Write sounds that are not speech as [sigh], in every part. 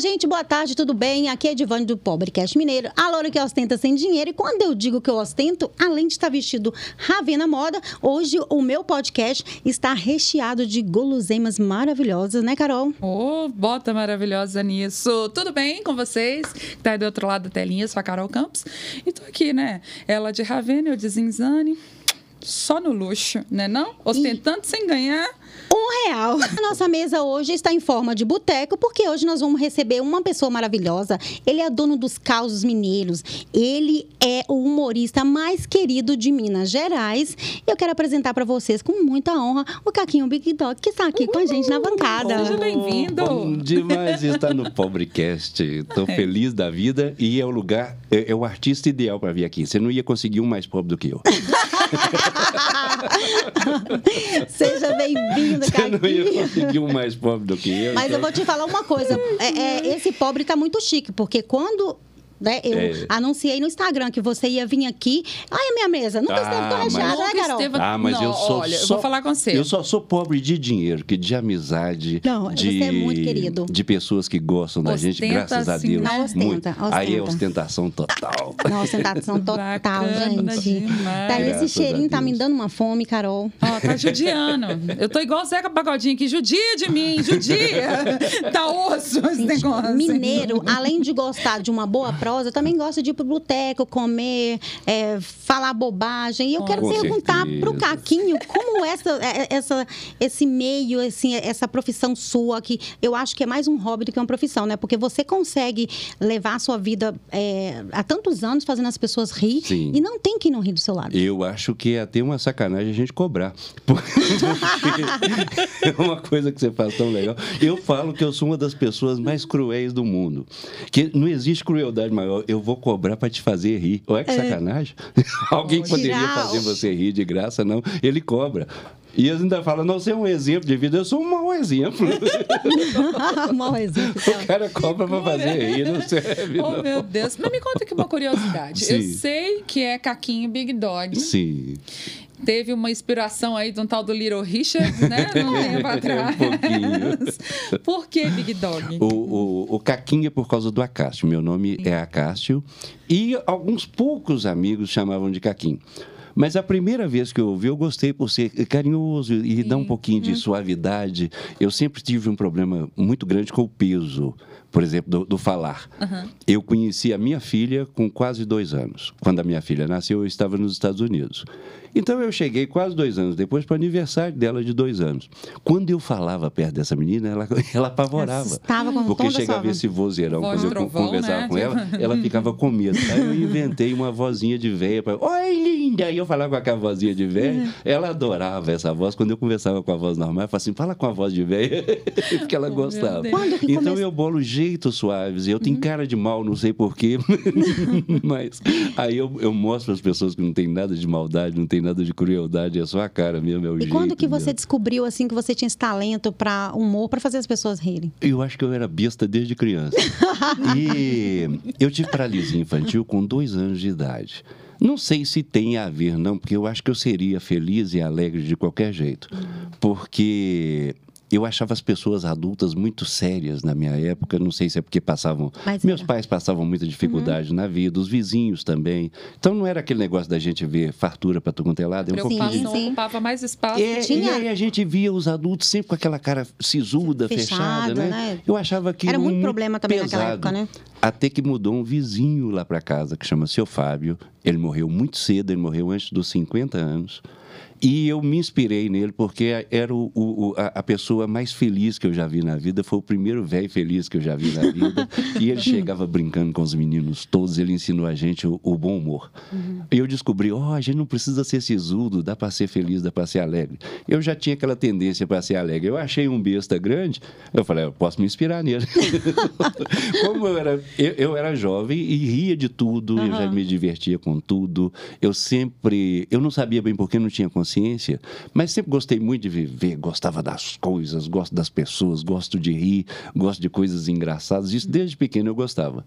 gente, boa tarde, tudo bem? Aqui é Edivane do Pobrecast Mineiro, a loura que ostenta sem dinheiro. E quando eu digo que eu ostento, além de estar vestido Ravena Moda, hoje o meu podcast está recheado de guloseimas maravilhosas, né, Carol? Ô, oh, bota maravilhosa nisso. Tudo bem com vocês? Tá aí do outro lado da telinha, sou a Carol Campos. E tô aqui, né? Ela de Ravena, eu de Zinzane só no luxo, né não? Ostentando e... sem ganhar um real. [laughs] A nossa mesa hoje está em forma de boteco, porque hoje nós vamos receber uma pessoa maravilhosa. Ele é dono dos causos mineiros. Ele é o humorista mais querido de Minas Gerais. E eu quero apresentar para vocês, com muita honra, o Caquinho Big Dog, que está aqui com a gente na bancada. Seja bem-vindo. Bom demais estar no Pobrecast. Estou é. feliz da vida e é o lugar, é, é o artista ideal para vir aqui. Você não ia conseguir um mais pobre do que eu. [laughs] [laughs] Seja bem-vindo, Você não ia conseguir um mais pobre do que eu. Mas então... eu vou te falar uma coisa. É, é, esse pobre está muito chique, porque quando né? Eu é. anunciei no Instagram que você ia vir aqui. Ai, minha mesa, nunca ah, esteve tão recheada, né, Carol? Esteve... Ah, mas não, eu sou olha, só... eu vou falar com você. Eu só sou pobre de dinheiro, que de amizade. Não, de... você é muito querido. De pessoas que gostam da gente, graças a Deus. Não, ostenta, muito. ostenta. Aí é ostentação total. Não, ostentação [laughs] total, gente. Demais. Tá, esse cheirinho tá me dando uma fome, Carol. Ó, oh, tá judiando. Eu tô igual o Zeca Pagodinho aqui, judia de mim, judia. [laughs] tá osso esse negócio. Mineiro, além de gostar de uma boa prosa, também gosta de ir pro boteco, comer, é, falar bobagem. E eu quero Com perguntar certeza. pro Caquinho como essa, é, essa, esse meio, assim, essa profissão sua, que eu acho que é mais um hobby do que uma profissão, né? Porque você consegue levar a sua vida é, há tantos anos fazendo as pessoas rir Sim. e não tem quem não rir do seu lado. Eu acho que é até uma sacanagem a gente cobrar. [laughs] É uma coisa que você faz tão legal. Eu falo que eu sou uma das pessoas mais cruéis do mundo. Que não existe crueldade maior. Eu vou cobrar para te fazer rir. Olha que é. sacanagem. [laughs] Alguém poderia fazer você rir de graça, não. Ele cobra. E eles ainda falam, não, você é um exemplo de vida, eu sou um mau exemplo. [laughs] mau exemplo. O cara cobra para fazer rir, não serve. Oh, não. meu Deus. Mas me conta aqui uma curiosidade. Sim. Eu sei que é Caquinho Big Dog. Sim. Teve uma inspiração aí de um tal do Little Richard, né? Não tempo [laughs] atrás. um pouquinho. Por que Big Dog? O, o, o Caquinho é por causa do Acácio. Meu nome Sim. é Acácio. E alguns poucos amigos chamavam de Caquinho. Mas a primeira vez que eu ouvi, eu gostei por ser carinhoso e Sim. dar um pouquinho de hum. suavidade. Eu sempre tive um problema muito grande com o peso, por exemplo, do, do falar. Uhum. Eu conheci a minha filha com quase dois anos. Quando a minha filha nasceu, eu estava nos Estados Unidos. Então eu cheguei quase dois anos depois para o aniversário dela de dois anos. Quando eu falava perto dessa menina, ela, [laughs] ela apavorava. Estava com Porque chegava esse vozeirão. Voz Quando eu trovão, conversava né? com ela, ela ficava com medo. Aí eu inventei uma vozinha de véia para. Oi, linda! E eu falava com aquela vozinha de véia. Uhum. Ela adorava essa voz. Quando eu conversava com a voz normal, eu falava assim: fala com a voz de véia. [laughs] Porque ela Oh, gostava. Então come- eu bolo jeitos suaves. Eu tenho cara de mal, não sei porquê. [laughs] Mas aí eu, eu mostro para as pessoas que não tem nada de maldade, não tem nada de crueldade, é só a cara mesmo, é o E jeito. quando que você mesmo. descobriu assim que você tinha esse talento para humor, para fazer as pessoas rirem? Eu acho que eu era besta desde criança. [laughs] e eu tive paralisia infantil com dois anos de idade. Não sei se tem a ver, não, porque eu acho que eu seria feliz e alegre de qualquer jeito. Porque eu achava as pessoas adultas muito sérias na minha época. Não sei se é porque passavam. Mas meus era. pais passavam muita dificuldade na vida, os vizinhos também. Então não era aquele negócio da gente ver fartura para tu quanto é lado, é um Sim, sim. ocupava mais espaço. É, que E tinha. aí a gente via os adultos sempre com aquela cara sisuda, Fechado, fechada, né? né? Eu achava que Era muito problema também naquela pesado. época, né? Até que mudou um vizinho lá para casa que chama seu Fábio. Ele morreu muito cedo, ele morreu antes dos 50 anos. E eu me inspirei nele porque era o, o- a, a pessoa mais feliz que eu já vi na vida. Foi o primeiro velho feliz que eu já vi na vida. e ele chegava brincando com os meninos todos. Ele ensinou a gente o, o bom humor. E eu descobri, ó, a gente não precisa ser sisudo, dá para ser feliz, dá para ser alegre. Eu já tinha aquela tendência para ser alegre. Eu achei um besta grande, eu falei, eu posso me inspirar nele. [laughs] Como eu era, eu, eu era jovem e ria de tudo, eu já me divertia com tudo. Eu sempre, eu não sabia bem porque não tinha consciência, mas sempre gostei muito de viver, gostava das coisas, gosto das pessoas, gosto de rir, gosto de coisas engraçadas. Isso desde pequeno eu gostava.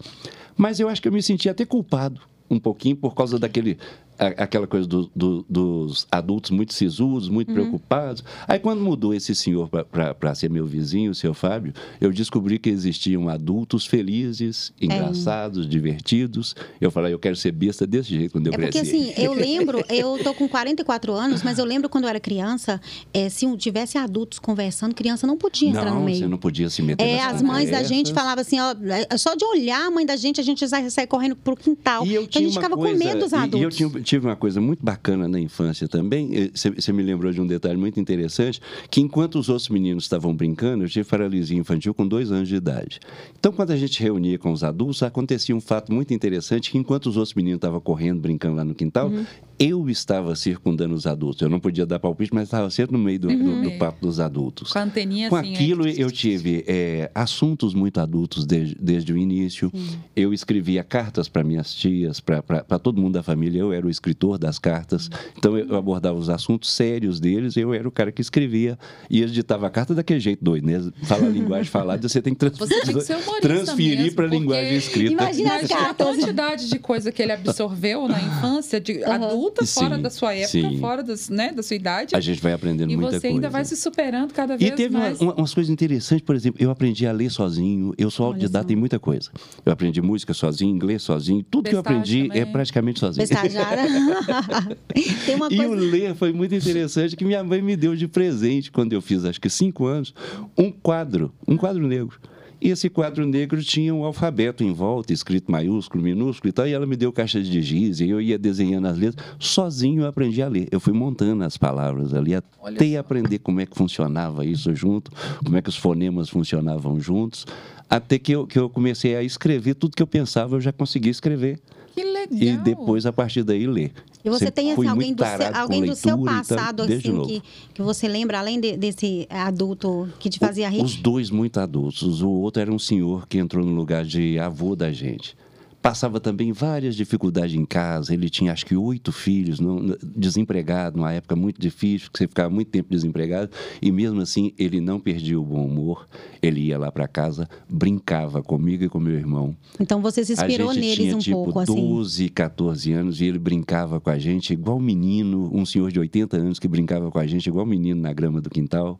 Mas eu acho que eu me sentia até culpado um pouquinho por causa daquele aquela coisa do- do- dos adultos muito sisudos, muito Uhum. preocupados. Aí, quando mudou esse senhor para ser meu vizinho, o seu Fábio, eu descobri que existiam adultos felizes, É. engraçados, divertidos. Eu falei, eu quero ser besta desse jeito quando eu É porque crescer. assim, eu lembro, eu tô com 44 anos, mas eu lembro quando eu era criança, é, se tivesse adultos conversando, criança não podia entrar não, no meio. você não podia se meter É, as mães da gente falavam assim, ó, é, só de olhar a mãe da gente, a gente sai correndo pro quintal. E eu então a gente ficava coisa, com medo dos e- adultos. E eu tinha- tive uma coisa muito bacana na infância também. Você me lembrou de um detalhe muito interessante, que enquanto os outros meninos estavam brincando, eu tive paralisia infantil com dois anos de idade. Então, quando a gente reunia com os adultos, acontecia um fato muito interessante, que enquanto os outros meninos estavam correndo, brincando lá no quintal, Uhum. Eu estava circundando os adultos. Eu não podia dar palpite, mas estava sempre no meio do, do- do papo dos adultos. Com a anteninha Com assim. aquilo, é. eu tive é, assuntos muito adultos desde, desde o início. Eu escrevia cartas para minhas tias, para todo mundo da família. Eu era o escritor das cartas. Então, eu abordava os assuntos sérios deles. Eu era o cara que escrevia. E eles ditavam a carta daquele jeito doido, né? Fala a [laughs] linguagem falada, você tem que, trans- Você transferir para a linguagem escrita. Imagina a cartas. quantidade de coisa que ele absorveu na [laughs] infância, de adulta, fora Sim, da sua época, sim. fora das, né, da sua idade. A gente vai aprendendo e muita você coisa. ainda vai se superando cada E vez teve uma- mais. uma- umas coisas interessantes, por exemplo, eu aprendi a ler sozinho, eu sou autodidata em muita coisa. Eu aprendi música sozinho, inglês sozinho, tudo que eu aprendi é também. praticamente sozinho. Bestajada. [laughs] Tem uma E o coisa. ler foi muito interessante, que minha mãe me deu de presente, quando eu fiz acho que cinco anos, um quadro, um quadro negro. E esse quadro negro tinha um alfabeto em volta, escrito maiúsculo, minúsculo e tal, e ela me deu caixa de giz, e eu ia desenhando as letras. Sozinho eu aprendi a ler. Eu fui montando as palavras ali, até aprender como é que funcionava isso junto, como é que os fonemas funcionavam juntos, até que eu, que eu comecei a escrever tudo que eu pensava, eu já conseguia escrever. Que legal. E depois, a partir daí, ler. E você tem assim, alguém, do seu, alguém do seu passado desde assim que, que você lembra, além de- desse adulto que te fazia rir? Os dois muito adultos. O outro era um senhor que entrou no lugar de avô da gente. Passava também várias dificuldades em casa. Ele tinha, acho que, oito filhos, não- desempregado, numa época muito difícil, que você ficava muito tempo desempregado. E mesmo assim, ele não perdia o bom humor. Ele ia lá para casa, brincava comigo e com meu irmão. Então você se inspirou a gente neles tinha, um tipo, pouco, assim. 12, 14 anos e ele brincava com a gente igual menino, um senhor de 80 anos que brincava com a gente igual menino na grama do quintal.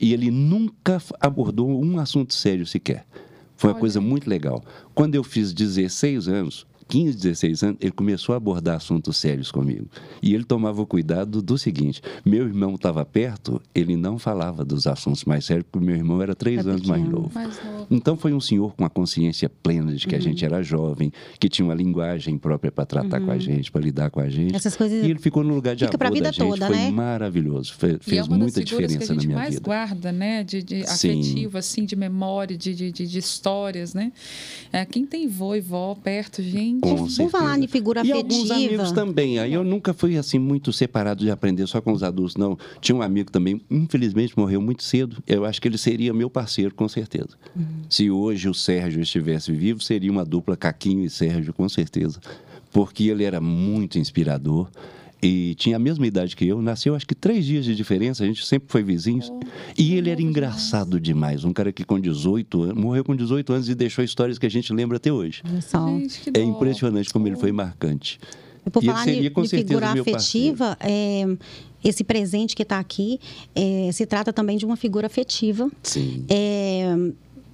E ele nunca abordou um assunto sério sequer. Foi uma Olha coisa muito legal. Quando eu fiz 16 anos, 15, 16 anos, ele começou a abordar assuntos sérios comigo. E ele tomava o cuidado do seguinte: meu irmão estava perto, ele não falava dos assuntos mais sérios, porque meu irmão era três É anos mais novo. Mais novo. Então foi um senhor com a consciência plena de que a gente era jovem, que tinha uma linguagem própria para tratar com a gente, para lidar com a gente. Essas coisas E ele ficou no lugar de fica avô vida da gente, toda, foi né? maravilhoso, é fez uma muita diferença na minha mais vida. guarda, né? De, de afetivo, assim, de memória, de, de, de, de histórias, né? É, quem tem vô e vó perto, gente. Com Por certeza. falar em figura e afetiva. alguns amigos também. Aí eu nunca fui assim muito separado de aprender só com os adultos, não. Tinha um amigo também, infelizmente morreu muito cedo. Eu acho que ele seria meu parceiro, com certeza. Uhum. Se hoje o Sérgio estivesse vivo, seria uma dupla Caquinho e Sérgio, com certeza. Porque ele era muito inspirador. E tinha a mesma idade que eu, nasceu acho que três dias de diferença, a gente sempre foi vizinhos. Oh, e ele era engraçado demais, um cara que com 18 anos, morreu com 18 anos e deixou histórias que a gente lembra até hoje. Gente, que É impressionante como ele foi marcante. E por E ele falar seria, de, com de figura afetiva, é, esse presente que está aqui é, se trata também de uma figura afetiva. Sim. É,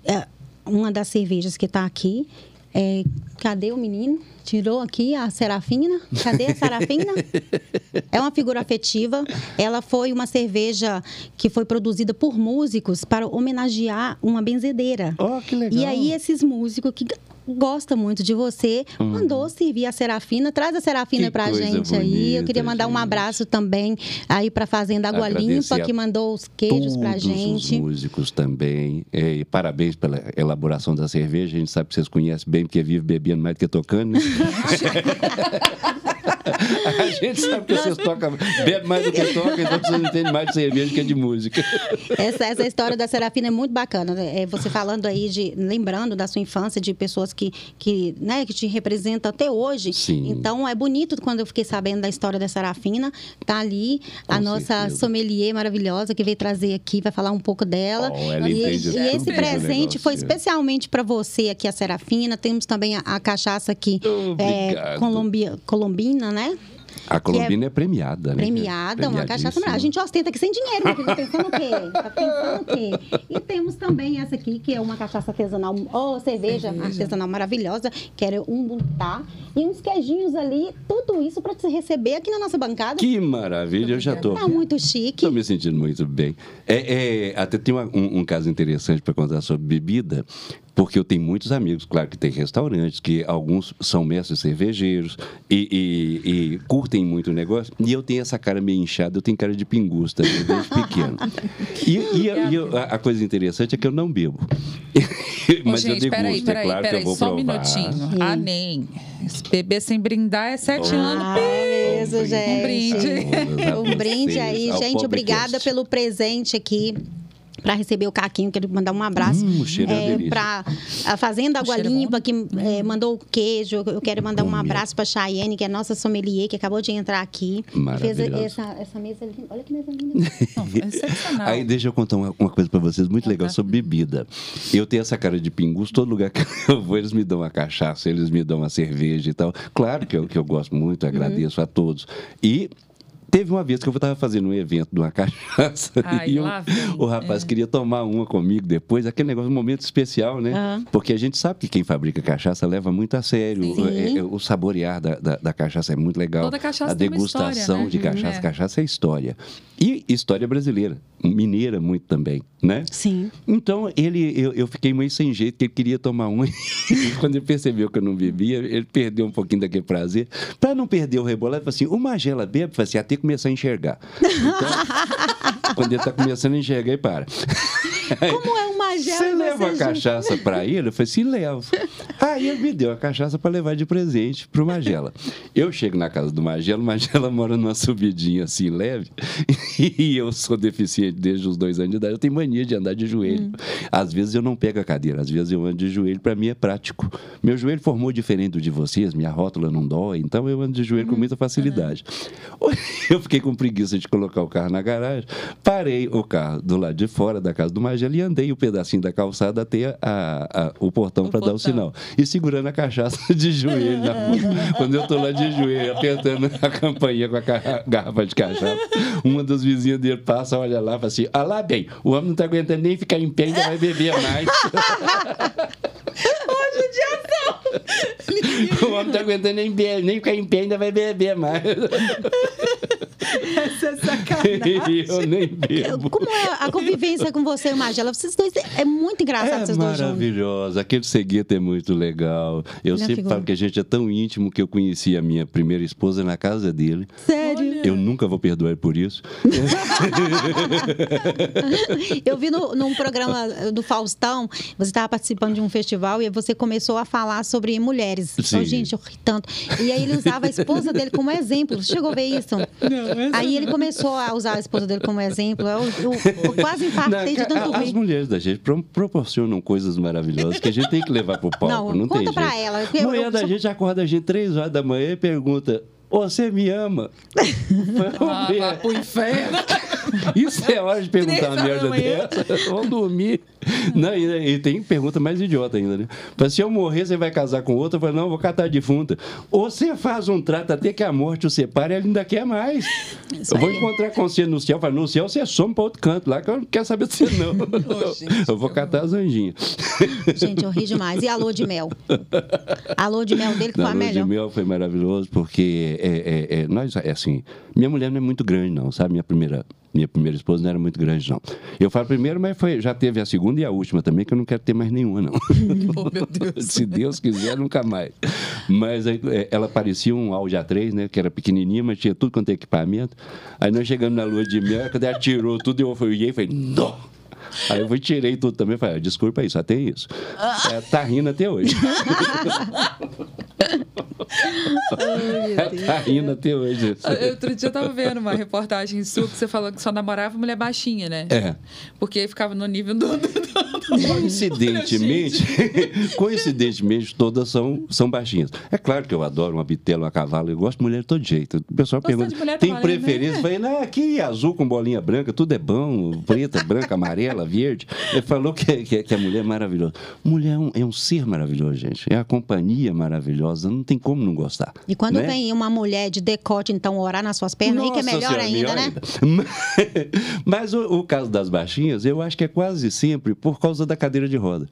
é, uma das cervejas que está aqui. É, cadê o menino? Tirou aqui a Serafina. Cadê a Serafina? [laughs] é uma figura afetiva. Ela foi uma cerveja que foi produzida por músicos para homenagear uma benzedeira. Oh, que legal. E aí, esses músicos que g- gostam muito de você, mandou servir a Serafina. Traz a Serafina Hum. Que pra gente aí. Eu bonita, queria mandar um gente. abraço também aí pra Fazenda Água Limpa, que mandou os queijos pra gente. os músicos também. É, e parabéns pela elaboração da cerveja. A gente sabe que vocês conhecem bem, porque vive bebendo mais do que tocando. né? [laughs] a gente sabe que vocês tocam, bebem mais do que tocam, então vocês entendem mais de cerveja que de música. Essa, essa história da Serafina é muito bacana. né? É você falando aí de. lembrando da sua infância, de pessoas que, que, né, que te representam até hoje. Sim. Então é bonito quando eu fiquei sabendo da história da Serafina. Tá ali a Com nossa certeza. sommelier maravilhosa que veio trazer aqui, vai falar um pouco dela. Oh, ela e, entende e esse do presente foi especialmente para você aqui, a Serafina. Temos também a, a cachaça aqui, é. Colombia, colombina, né? A Colombina é, é, premiada, né? Premiada, uma cachaça. A gente ostenta aqui sem dinheiro, porque tá pensando o quê? Tá pensando o quê? E temos também essa aqui, que é uma cachaça artesanal, ou oh, cerveja, cerveja, artesanal maravilhosa, que era um buntá. E uns queijinhos ali, tudo isso para te receber aqui na nossa bancada. Que maravilha, eu já tô. Tá muito chique. Tô me sentindo muito bem. É, é até tem uma, um, um caso interessante para contar sobre bebida. Porque eu tenho muitos amigos, claro que tem restaurantes, que alguns são mestres cervejeiros e, e, e curtem muito o negócio. E eu tenho essa cara meio inchada, eu tenho cara de pingusta desde [laughs] pequeno. E, e, e eu, a, a, coisa interessante é que eu não bebo. [laughs] Mas gente, eu degusto, peraí, peraí, é claro peraí, que eu vou só provar. um minutinho. Ah, nem. Beber sem brindar é sete oh. anos. Ah, gente. Um brinde. Um brinde aí, gente. Obrigada pelo presente aqui para receber o Caquinho, quero mandar um abraço. Hum, é, para a Fazenda Água Limpa, que é, mandou o queijo. Eu quero mandar um abraço para a Chayenne, que é nossa sommelier, que acabou de entrar aqui. Fez essa, essa mesa linda. Olha que mesa linda. Não, é Aí deixa eu contar uma, uma coisa para vocês muito legal sobre bebida. Eu tenho essa cara de pingus, todo lugar que eu vou, eles me dão uma cachaça, eles me dão uma cerveja e tal. Claro que eu, que eu gosto muito, agradeço uhum. a todos. E Teve uma vez que eu estava fazendo um evento de uma [laughs] cachaça Ai, e eu, o rapaz é. queria tomar uma comigo depois, aquele negócio, um momento especial, né? Uhum. Porque a gente sabe que quem fabrica cachaça leva muito a sério. É, é, o saborear da, da, da, cachaça é muito legal. Toda cachaça a degustação história, né? de cachaça. É. Cachaça é história. E história brasileira, mineira muito também, né? Sim. Então, ele, eu, eu fiquei meio sem jeito, que ele queria tomar uma. [laughs] e quando ele percebeu que eu não bebia, ele perdeu um pouquinho daquele prazer. Para não perder o rebolado, ele falou assim: o Magela bebe, assim, até começar a enxergar. Então, [laughs] quando ele está começando a enxergar, ele para. Como é uma gela? Você leva a cachaça para ele? Eu falei assim, levo. Aí ele me deu a cachaça para levar de presente pro Magela. Eu chego na casa do Magela, o Magela [laughs] mora numa subidinha assim, leve, e eu sou deficiente desde os dois anos de idade, eu tenho mania de andar de joelho. Hum. Às vezes eu não pego a cadeira, às vezes eu ando de joelho, para mim é prático. Meu joelho formou diferente do de vocês, minha rótula não dói, então eu ando de joelho com muita facilidade. [laughs] Eu fiquei com preguiça de colocar o carro na garagem, parei o carro do lado de fora da casa do Magela, ali andei o um pedacinho da calçada até a, a, o portão para dar o sinal. E segurando a cachaça [laughs] de joelho na mão. [laughs] Quando eu estou lá de joelho, apertando a campainha com a garrafa de cachaça, uma dos vizinhos dele passa, olha lá e fala assim: ah lá bem, o homem não está aguentando nem ficar em pé, ainda vai beber mais. [laughs] Ô, judiação! o homem não está aguentando nem, nem ficar em pé, ainda vai beber mais. Essa é sacanagem. [laughs] Eu nem bebo. Como é a convivência com você e o Magela? Vocês dois é muito engraçado, é vocês dois maravilhosa. Aquele seguinte é muito legal. Eu sempre figura. falo que a gente é tão íntimo que eu conheci a minha primeira esposa na casa dele. Sério? Eu nunca vou perdoar ele por isso. [laughs] eu vi no, num programa do Faustão, você estava participando de um festival e você começou a falar sobre mulheres. Sim. Oh, gente, eu ri tanto. E aí ele usava a esposa dele como exemplo. Você chegou a ver isso? Não, Aí ele começou a usar a esposa dele como exemplo. Eu, eu, eu quase infartei de tanto rir. As mulheres da gente proporcionam coisas maravilhosas que a gente tem que levar pro palco. Não, não conta tem pra jeito. ela. A mulher da gente acorda a gente três horas da manhã e pergunta você me ama? [laughs] Ah, vá pro inferno. [laughs] Isso é hora de perguntar uma merda dessa. Vamos dormir. Não, e, e, tem pergunta mais idiota ainda, né? Mas se eu morrer, você vai casar com outra? Eu falo, não, eu vou catar defunta. Ou você faz um trato até que a morte o separe e ele ainda quer mais. Isso eu vou encontrar com você no céu. Eu falo, no céu você some para outro canto lá, que eu não quero saber de você, não. Oh, gente, eu vou catar as anjinhas. Gente, eu ri demais. E a lua de mel? A lua de mel dele que foi a melhor? A lua de mel foi maravilhoso, porque é, é, é, nós, é assim, minha mulher não é muito grande, não, sabe? Minha primeira, minha primeira esposa não era muito grande, não. Eu falo primeiro, mas foi, já teve a segunda e a última também, que eu não quero ter mais nenhuma, não. [laughs] Oh, meu Deus. Se Deus quiser, nunca mais. Mas é, ela parecia um Audi A3, né? Que era pequenininha, mas tinha tudo quanto é equipamento. Aí nós chegamos na lua de mel, quando ela tirou tudo, eu olhei e falei, não! Aí eu fui, tirei tudo também. Falei, ah, desculpa aí, só tem isso. É, tá rindo até hoje. [laughs] tá rindo até hoje. Outro dia eu tava vendo uma reportagem sua que você falou que só namorava mulher baixinha, né? É. Porque ficava no nível do, do, do Coincidentemente, [laughs] coincidentemente, todas são, são baixinhas. É claro que eu adoro uma bitela, uma cavalo, eu gosto de mulher de todo jeito. O pessoal pergunta, tem preferência? né? Eu falei, não, aqui azul com bolinha branca, tudo é bom, preta, [laughs] branca, amarela, verde. Ele falou que, que, que a mulher é maravilhosa. Mulher é um, é um ser maravilhoso, gente. É a companhia maravilhosa, não tem como não gostar. E quando né? vem uma mulher de decote, então, orar nas suas pernas, aí que é melhor Senhora, ainda, né? ainda. [laughs] Mas o, o caso das baixinhas, eu acho que é quase sempre por causa da cadeira de roda.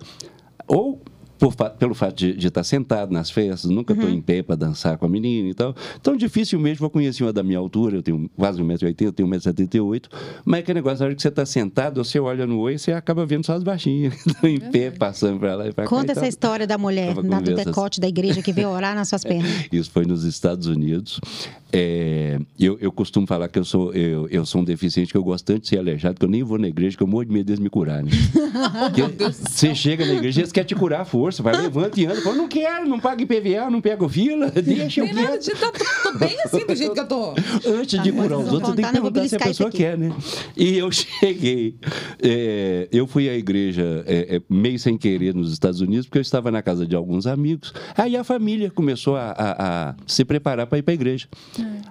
Ou por pelo fato de, de estar sentado nas festas, nunca Uhum. estou em pé para dançar com a menina e tal. Então, dificilmente vou conhecer uma da minha altura, eu tenho quase 1,80m, eu tenho 1,78m. Mas aquele negócio, na hora que você está sentado, você olha no oi, você acaba vendo só as baixinhas estão [laughs] em pé, passando para lá e para cá. Conta essa história da mulher, da, do decote da igreja que veio orar nas suas [laughs] pernas. Isso foi nos Estados Unidos. É, eu, eu costumo falar que eu sou, eu, eu sou um deficiente, que eu gosto tanto de ser aleijado, que eu nem vou na igreja, que eu morro de medo deles me curarem. [laughs] Porque você chega na igreja, eles querem te curar à força, vai levanta e anda, fala, não quero, não paga IPVA, não pego fila, [laughs] deixa eu quieto. de. Tá, tô, tô bem assim do jeito que eu tô. Antes de Tá, curar mas os outros, tem que eu perguntar se a pessoa isso quer, né? E eu [laughs] cheguei, é, eu fui à igreja é, é, meio sem querer nos Estados Unidos, porque eu estava na casa de alguns amigos. Aí a família começou a, a- a se preparar para ir para a igreja.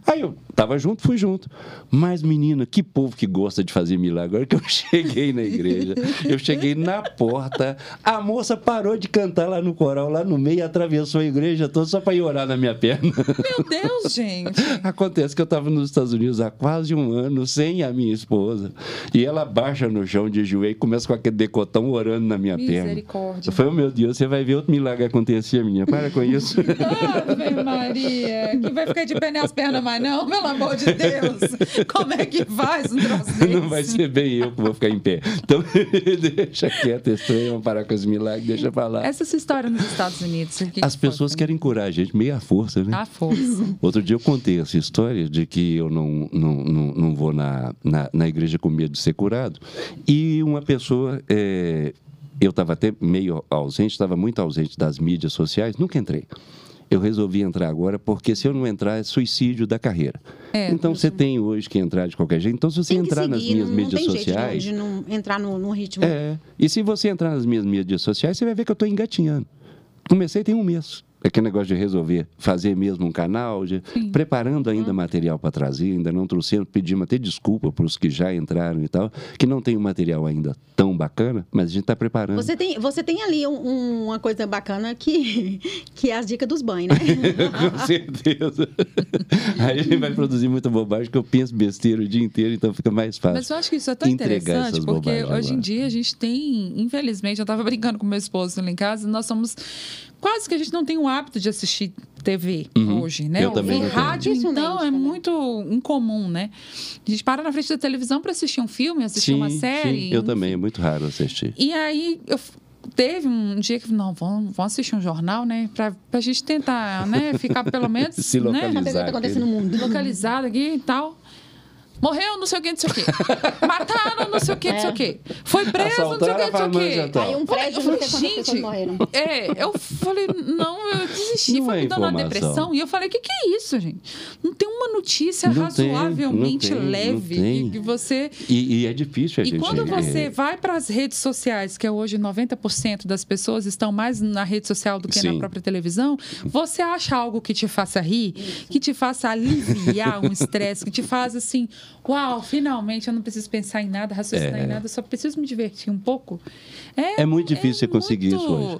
Aí eu estava junto, fui junto. Mas, menina, que povo que gosta de fazer milagre. Agora que eu [laughs] cheguei na igreja, eu cheguei na porta, a moça parou de cantar lá no coral, lá no meio, atravessou a igreja toda só para ir orar na minha perna. Meu Deus, [laughs] gente. Acontece que eu estava nos Estados Unidos há quase um ano sem a minha esposa. E ela baixa no chão de joelho e começa com aquele decotão orando na minha perna. Misericórdia. Eu falei, oh, meu Deus, você vai ver outro milagre acontecer, menina. Para com isso. [laughs] Ave Maria, que vai ficar de pé nas pernas mais não, pelo amor de Deus. [laughs] Como é que faz um troço? Não vai ser bem eu que vou ficar em pé. Então, deixa quieto, estranho, vamos parar com os milagres, deixa pra lá. Essa a sua história nos Estados Unidos. que As que pessoas querem curar a gente meio à força, né? À força. [laughs] Outro dia eu contei essa história de que eu não, não, não, não vou na, na, na igreja com medo de ser curado. E uma pessoa, é, eu estava até meio ausente, estava muito ausente das mídias sociais, nunca entrei. Eu resolvi entrar agora porque se eu não entrar é suicídio da carreira. É, então você tem hoje que entrar de qualquer jeito. Então se você entrar nas seguir, minhas não, não mídias tem sociais, jeito de não entrar no, no ritmo. é. E se você entrar nas minhas mídias sociais, você vai ver que eu estou engatinhando. Comecei tem um mês. Aquele negócio de resolver fazer mesmo um canal, de, preparando ainda material para trazer, ainda não trouxemos, pedimos até desculpa para os que já entraram e tal, que não tem um material ainda tão bacana, mas a gente está preparando. Você tem, você tem ali um- um- uma coisa bacana que, [laughs] que é as dicas dos banhos, né? [laughs] Com certeza. [laughs] Aí a gente vai produzir muita bobagem, que eu penso besteira o dia inteiro, então fica mais fácil. Mas eu acho que isso é tão interessante, porque hoje em agora. dia a gente tem, infelizmente, eu estava brincando com meu esposo lá em casa, nós somos quase que a gente não tem o hábito de assistir TV Uhum. hoje, né? Eu também tenho. rádio, então, é muito incomum, né? A gente para na frente da televisão para assistir um filme, assistir uma série. sim, eu também, é muito raro assistir. E aí, eu teve um dia que, não, vamos, vamos assistir um jornal, né? Pra, pra gente tentar, né? Ficar pelo [laughs] menos, Se né? localizar. Que está acontecendo no mundo. Localizado aqui e tal. Morreu, não sei o que, não sei o quê. [laughs] Mataram, não sei o que, não sei o quê. Foi preso, não sei o que, não sei o tal. Aí um prédio, Eu não falei, pessoas gente, morreram. é, eu falei, não, eu desisti, Não foi é me dando uma depressão. E eu falei, o que, que é isso, gente? Não tem uma notícia Não tem, razoavelmente não tem, não leve tem. que, que você E, e é difícil a e gente... quando você é, vai para as redes sociais, que é hoje 90% das pessoas estão mais na rede social do que na Sim. própria televisão, você acha algo que te faça rir, que te faça aliviar um estresse, que te faz assim, uau, finalmente eu não preciso pensar em nada, raciocinar É. em nada, eu só preciso me divertir um pouco. É, É muito difícil você conseguir isso hoje.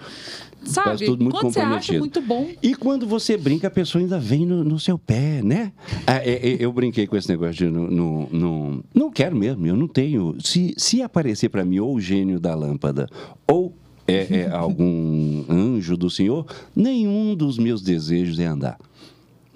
Sabe? Tudo muito quando você acha muito bom, E quando você brinca, a pessoa ainda vem no, no seu pé, né? Ah, é, é, eu brinquei com esse negócio de não, não, não, não quero mesmo, eu não tenho. Se, se aparecer para mim ou o gênio da lâmpada ou é, é algum [laughs] anjo do Senhor, nenhum dos meus desejos é andar.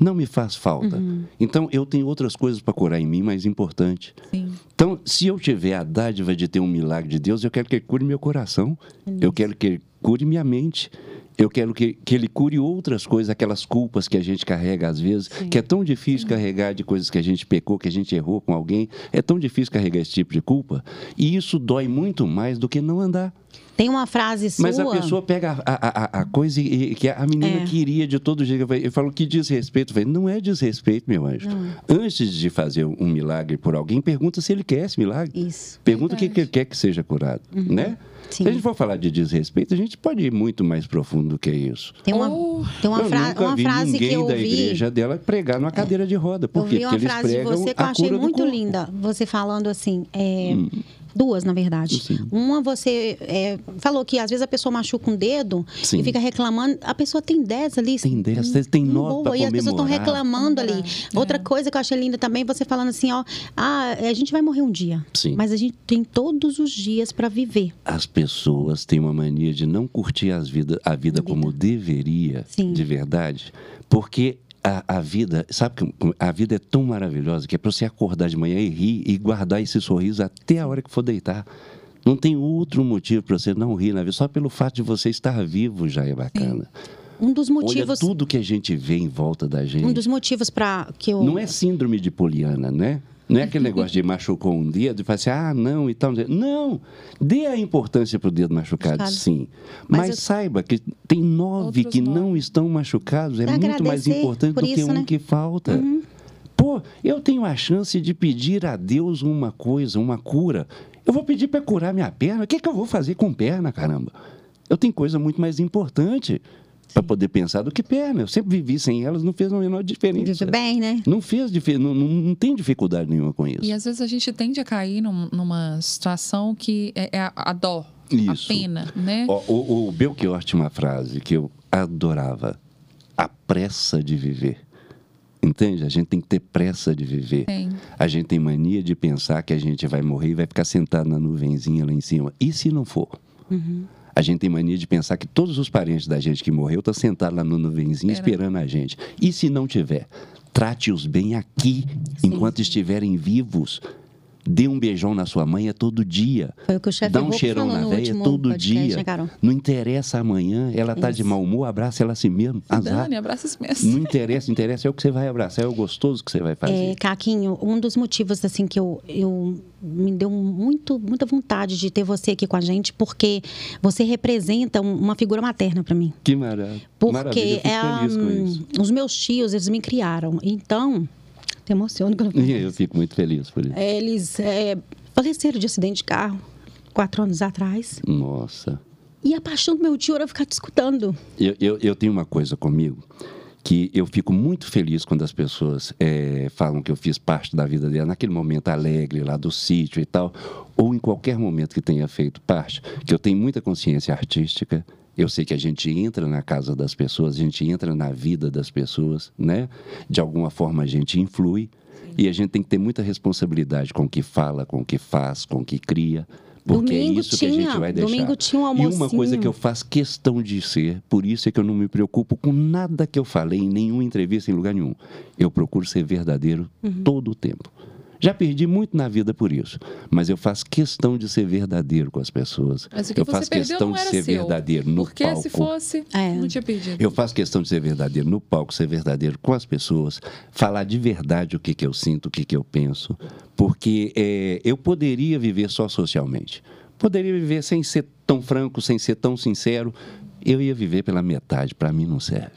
Não me faz falta. Então, eu tenho outras coisas para curar em mim mais importante. sim. Então, se eu tiver a dádiva de ter um milagre de Deus, eu quero que Ele cure meu coração. Eu quero que Ele cure minha mente. Eu quero que, que Ele cure outras coisas, aquelas culpas que a gente carrega às vezes, que é tão difícil carregar de coisas que a gente pecou, que a gente errou com alguém. É tão difícil carregar esse tipo de culpa. E isso dói muito mais do que não andar. Tem uma frase sua. Mas a pessoa pega a, a, a- a coisa e- que a menina É. queria de todo jeito. Eu falo que desrespeito. Eu falei, não é desrespeito, meu anjo. Antes de fazer um milagre por alguém, pergunta se ele quer esse milagre. Isso. Pergunta o que, que ele quer que seja curado, Uhum. né? Sim. Se a gente for falar de desrespeito, a gente pode ir muito mais profundo do que isso. Tem uma, Oh, tem uma, eu fra- nunca uma vi frase que eu da vi. igreja dela pregar numa cadeira de roda. Por Eu quê? vi uma Porque eles frase de pregam você que eu a achei muito. Hum. linda. Você falando assim, é, duas, na verdade. Sim. Uma, você é, falou que às vezes a pessoa machuca um dedo Sim. e fica reclamando. A pessoa tem dez ali. Tem dez, tem- tem hum, nove boa, pra E as pessoas estão reclamando ali. Comemorar. Outra É. coisa que eu achei linda também, você falando assim, ó. Ah, a gente vai morrer um dia. Sim. Mas a gente tem todos os dias para viver. As pessoas têm uma mania de não curtir as vida, a vida como deveria, Sim. de verdade, porque a, a vida, sabe que a vida é tão maravilhosa que é para você acordar de manhã e rir e guardar esse sorriso até a hora que for deitar. Não tem outro motivo para você não rir na vida, só pelo fato de você estar vivo já é bacana. Um dos Olha motivos. tudo que a gente vê em volta da gente. Um dos motivos para que eu. Não é síndrome de Poliana, né? Não é aquele negócio de machucou um dedo e fala assim, ah, não, e tal. Não, dê a importância para o dedo machucado, Machucado. sim. Mas Mas, eu- saiba que tem nove que nove. não estão machucados. É muito mais importante por do que isso, um né? Uhum. que falta. Pô, eu tenho a chance de pedir a Deus uma coisa, uma cura. Eu vou pedir para curar minha perna. O que, que eu vou fazer com perna, caramba? Eu tenho coisa muito mais importante para poder pensar do que perna. Eu sempre vivi sem elas, não fez a menor diferença. Vive bem, né? Não fez dife- não, não, não tem dificuldade nenhuma com isso. E às vezes a gente tende a cair num- numa situação que é, é a, a dó, Isso. a pena, né? Ó, o, o Belchior tinha uma frase que eu adorava: a pressa de viver. Entende? A gente tem que ter pressa de viver. Tem. A gente tem mania de pensar que a gente vai morrer e vai ficar sentado na nuvenzinha lá em cima. E se não for? A gente tem mania de pensar que todos os parentes da gente que morreu estão sentados lá na nuvenzinha Espera. esperando a gente. E se não tiver? Trate-os bem aqui, enquanto estiverem vivos. Dê um beijão na sua mãe é todo dia. Foi o que o chefe Dá um cheirão na veia último todo podcast, dia. né? Não interessa amanhã, ela tá de Isso. mau humor, abraça ela a si mesmo. Azar. Dani, abraça esse mesmo. Não interessa, interessa é o que você vai abraçar, é o gostoso que você vai fazer. É, Caquinho, um dos motivos assim que eu, eu me deu muito muita vontade de ter você aqui com a gente, porque você representa um- uma figura materna para mim. Que maravilha. Porque Maravilha, eu fico é, feliz com isso. os meus tios, eles me criaram. Então, te emociono quando eu falo [laughs] eu fico muito feliz por isso. É, Eles é, faleceram de acidente de carro quatro anos atrás. Nossa. E a paixão do meu tio era ficar te escutando. Eu, eu, eu tenho uma coisa comigo que eu fico muito feliz quando as pessoas eh, falam que eu fiz parte da vida dela, naquele momento alegre lá do sítio e tal, ou em qualquer momento que tenha feito parte, que eu tenho muita consciência artística. Eu sei que a gente entra na casa das pessoas, a gente entra na vida das pessoas, né? De alguma forma a gente influi e a gente tem que ter muita responsabilidade com o que fala, com o que faz, com o que cria. Porque Domingo é isso que a tinha, gente vai deixar. domingo tinha um e uma coisa que eu faço questão de ser, por isso é que eu não me preocupo com nada que eu falei em nenhuma entrevista, em lugar nenhum. Eu procuro ser verdadeiro Uhum. todo o tempo. Já perdi muito na vida por isso, mas eu faço questão de ser verdadeiro com as pessoas. Mas o que eu faço questão de ser seu. verdadeiro no Porque palco. se fosse, É. não tinha perdido. Eu faço questão de ser verdadeiro no palco, ser verdadeiro com as pessoas, falar de verdade o que, que eu sinto, o que, que eu penso, porque é, eu poderia viver só socialmente. Poderia viver sem ser tão franco, sem ser tão sincero. Eu ia viver pela metade, para mim não serve.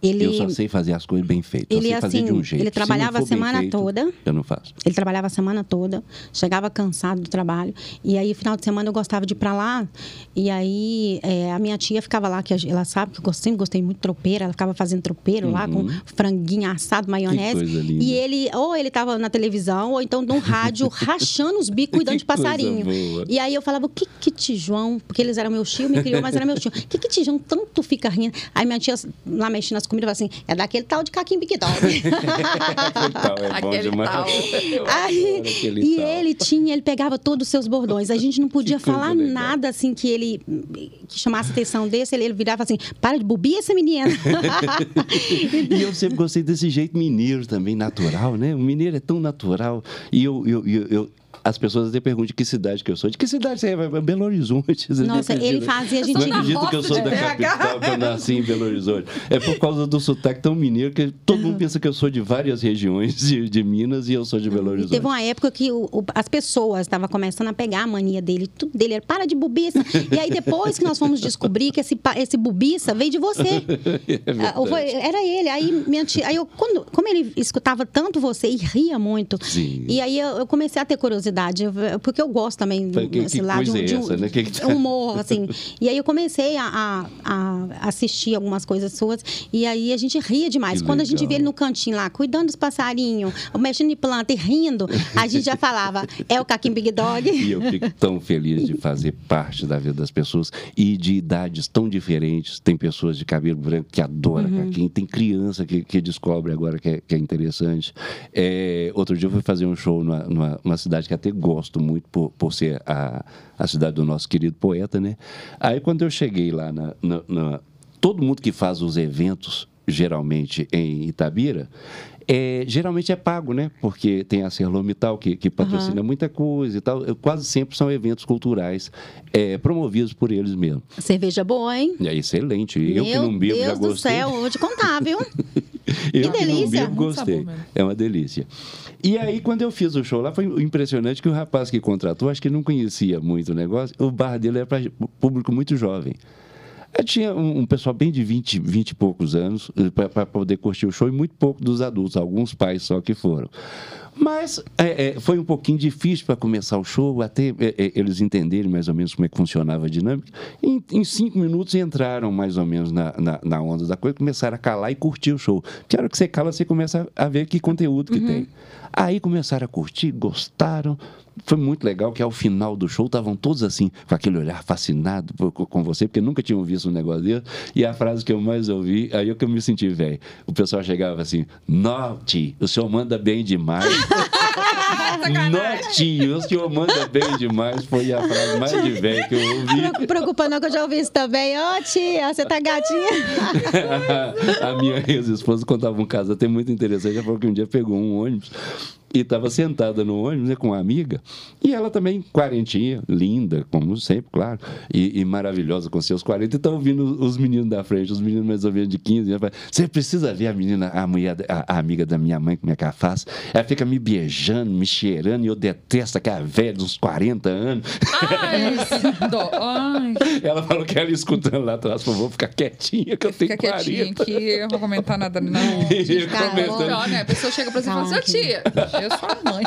Ele, Eu só sei fazer as coisas bem feitas. ele, assim, um ele Se trabalhava for a semana feito, toda. Eu não faço. Ele trabalhava a semana toda, chegava cansado do trabalho. E aí, final de semana, eu gostava de ir pra lá. E aí, é, a minha tia ficava lá, que ela sabe que eu sempre gostei muito de tropeira. Ela ficava fazendo tropeiro lá, com franguinho assado, maionese. Uhum. E ele, ou ele tava na televisão, ou então no rádio, [laughs] rachando os bicos, cuidando Que de passarinho. E aí eu falava, o que que Tijão, porque eles eram meu tio, me criou, mas era meu tio. O que que Tijão tanto fica rindo? Aí minha tia, lá mexendo comidas, falava assim, é daquele tal de caquim biquidol. Aquele tal é bom Aquele demais. tal. [laughs] Aí, aquele e tal. ele tinha, ele pegava todos os seus bordões. A gente não podia falar legal. nada assim que ele que chamasse a atenção desse. Ele, ele virava assim: para de bobir essa menina. [laughs] E eu sempre gostei desse jeito mineiro também, natural, né? O mineiro é tão natural. E eu, eu, eu, eu- as pessoas até perguntam de que cidade que eu sou. De que cidade você é? Belo Horizonte. Nossa, ele fazia a gente- Não acredito que eu sou da capital, que eu nasci em Belo Horizonte. É por causa do sotaque tão mineiro que todo mundo pensa que eu sou de várias regiões de, de Minas e eu sou de Belo E Horizonte. teve uma época que o- o- as pessoas estavam começando a pegar a mania dele, tudo dele era para de bobiça. E aí depois que nós fomos descobrir que esse, esse bobiça veio de você. [laughs] É. Ah, era ele. Aí, minha tia, aí eu, quando, como ele escutava tanto você e ria muito, Sim. e aí eu, eu comecei a ter curiosidade verdade, porque eu gosto também que- que lado é de um, né? Que que tá- humor, assim. E aí eu comecei a, a- a assistir algumas coisas suas e aí a gente ria demais. Que Quando a gente legal. vê ele no cantinho lá, cuidando dos passarinhos, mexendo em planta e rindo, a gente já falava, é o Caquim Big Dog. [laughs] E eu fico tão feliz de fazer parte da vida das pessoas e de idades tão diferentes. Tem pessoas de cabelo branco que adoram Uhum. caquinho, tem criança que, que descobre agora que é, que é interessante. É, outro dia eu fui fazer um show numa, numa- cidade que até gosto muito por, por ser a, a cidade do nosso querido poeta, né? Aí quando eu cheguei lá na- na- na todo mundo que faz os eventos, geralmente em Itabira, é, geralmente é pago, né? Porque tem a Serlomital que, que patrocina muita coisa e tal. Quase sempre são eventos culturais é, promovidos por eles mesmos. Cerveja boa, hein? É excelente. Eu que Meu não bebo Deus já do gostei. céu, eu vou te contar, viu? [laughs] Eu Que que não delícia. bebo, Muito gostei. mesmo. É uma delícia. E aí, quando eu fiz o show lá, foi impressionante que o rapaz que contratou, acho que não conhecia muito o negócio, o bar dele era para público muito jovem. Aí tinha um, um pessoal bem de 20, 20 e poucos anos para poder curtir o show e muito pouco dos adultos, alguns pais só que foram. Mas é, é, foi um pouquinho difícil para começar o show, até é, é, eles entenderem mais ou menos como é que funcionava a dinâmica. Em, em cinco minutos entraram mais ou menos na, na, na onda da coisa, começaram a calar e curtir o show. Porque a hora que você cala, você começa a ver que conteúdo que tem. Aí começaram a curtir, gostaram. Foi muito legal que ao final do show estavam todos assim, com aquele olhar fascinado por- com você, porque nunca tinham visto um negócio desse. E a frase que eu mais ouvi, aí é que eu me senti velho. O pessoal chegava assim: Norte, o senhor manda bem demais. [laughs] Norte, o senhor manda bem demais. Foi a frase mais de velho que eu ouvi. Não preocupa não que eu já ouvi isso também. Ô, tia, você tá gatinha. [laughs] a minha ex-esposa contava um caso até muito interessante. Ela falou que um dia pegou um ônibus e estava sentada no ônibus né, com uma amiga. E ela também, quarentinha, linda, como sempre, claro, e, e maravilhosa com seus 40. E estão ouvindo os meninos da frente, os meninos mais ou menos de 15 anos. Você precisa ver a menina, a mulher, a, a amiga da minha mãe, como é que ela faz? Ela fica me beijando, me cheirando, e eu detesto aquela velha de uns 40 anos. Ai, [laughs] dó. Ai, Ela falou que ela escutando lá atrás, falou, vou ficar quietinha, que eu tenho fica 40. quietinha aqui, eu não vou comentar nada, não. [laughs] E cara, comentando- Pior, né? A pessoa chega pra você e fala assim, ô tia, eu sou a mãe.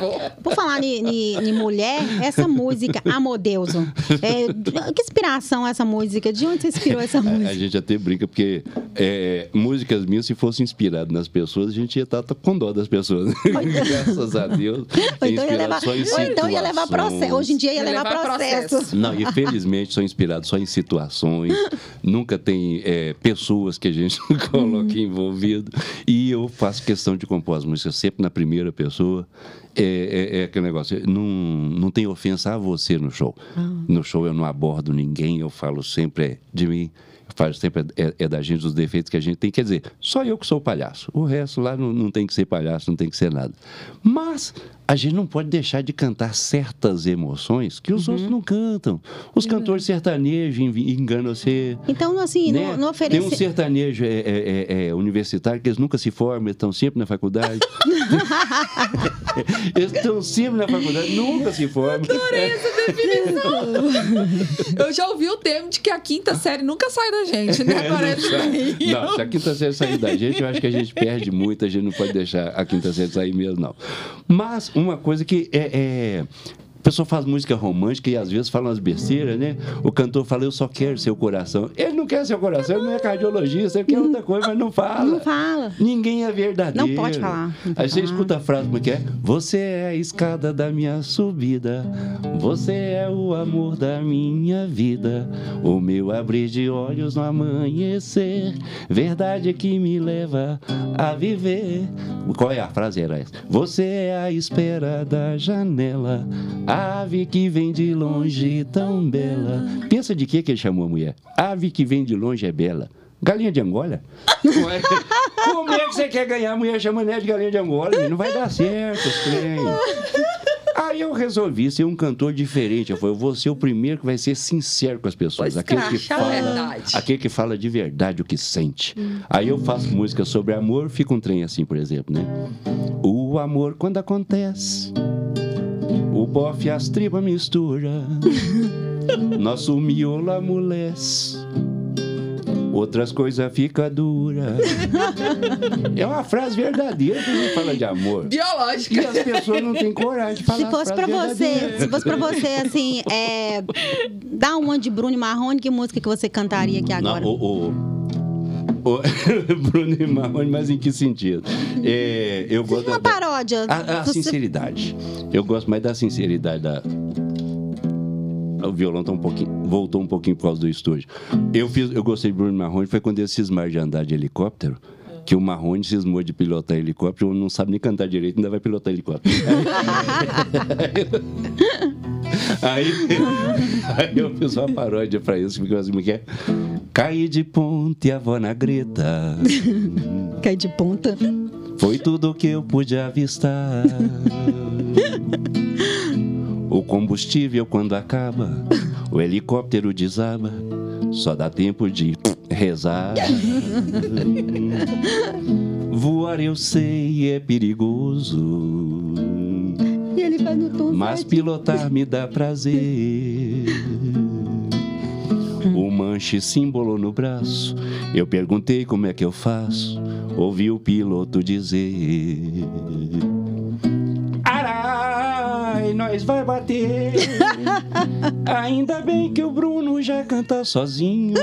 Vou. Por falar em mulher, essa música, Amodeuso, é, que inspiração essa música? De onde você inspirou essa [laughs] A, a música? gente até brinca, porque é, músicas minhas, se fosse inspirado nas pessoas, a gente ia estar com dó das pessoas. [laughs] Graças a Deus. [laughs] Ou então ia levar, só em ou então ia levar processo. Hoje em dia ia Ia levar, levar processo. processo. Não, infelizmente sou inspirado só em situações. Nunca tem é, pessoas que a gente coloca envolvido. E eu faço questão de compor as músicas sempre na primeira pessoa. É, é- é aquele negócio, não, não tem ofensa a você no show. No show eu não abordo ninguém, eu falo sempre é, de mim. Eu falo sempre é, é da gente, os defeitos que a gente tem. Quer dizer, só eu que sou palhaço. O resto lá não, não tem que ser palhaço, não tem que ser nada. Mas a gente não pode deixar de cantar certas emoções que os outros não cantam. Os cantores sertanejos enganam você. Então, assim, né? não, não Tem um oferece. sertanejo é, é, é, é, universitário que eles nunca se formam, eles estão sempre na faculdade. [laughs] eles estão sempre na faculdade, nunca se formam. Eu já ouvi o termo de que a quinta série nunca sai da gente, né? Parece bem. Não, se a quinta série sair da gente, eu acho que a gente perde muito, a gente não pode deixar a quinta série sair mesmo, não. Mas uma coisa que é. é a pessoa faz música romântica e às vezes fala umas besteiras, né? O cantor fala, eu só quero seu coração. Ele não quer seu coração, ele não é cardiologista, ele quer outra coisa, mas não fala. Não fala. Ninguém é verdadeiro. Não pode falar, não Aí você falar. escuta a frase como é que é? Você é a escada da minha subida. Você é o amor da minha vida. O meu abrir de olhos no amanhecer. Verdade que me leva a viver. Qual é a frase? Era essa. Você é a espera da janela. Ave que vem de longe tão bela. Pensa de que que ele chamou a mulher? Ave que vem de longe é bela. Galinha de Angola? Ué, Como é que você quer ganhar a mulher chamando de galinha de Angola? Não vai dar certo os trem. Aí eu resolvi ser um cantor diferente. Eu falei, eu vou ser o primeiro que vai ser sincero com as pessoas. Vou Aquele que, escrachar a fala, verdade. aquele que fala de verdade o que sente. Aí eu faço música sobre amor, fica um trem assim, por exemplo, né? O amor quando acontece, bofe e as tribas mistura, [laughs] nosso miolo amolece. outras coisas fica dura. É uma frase verdadeira que a gente fala de amor. Biológica. E as pessoas não têm coragem de falar Se fosse a pra frase você, se fosse pra você, assim, é, dar uma de Bruno Marrone, que música que você cantaria aqui agora? Não, o, o [laughs] Bruno e Marrone, mas em que sentido? É, eu gosto Uma da- paródia. A, a Você- sinceridade. Eu gosto mais da sinceridade da. O violão tá um pouquinho, voltou um pouquinho por causa do estúdio. Eu, fiz, eu gostei de Bruno Marrone, foi quando eles cismaram de andar de helicóptero, que o Marrone cismou de pilotar helicóptero, não sabe nem cantar direito, ainda vai pilotar helicóptero. [laughs] Aí, [laughs] aí eu fiz uma paródia pra isso, porque assim, como que é? Caí de ponte, a avó na greta. [laughs] Cai de ponta. Foi tudo que eu pude avistar. [laughs] O combustível quando acaba, o helicóptero desaba, só dá tempo de rezar. [laughs] Voar eu sei é perigoso, E mas pilotar me dá prazer. Manche símbolo no braço, eu perguntei como é que eu faço, ouvi o piloto dizer. Arai, nós vai bater. [laughs] Ainda bem que o Bruno já canta sozinho.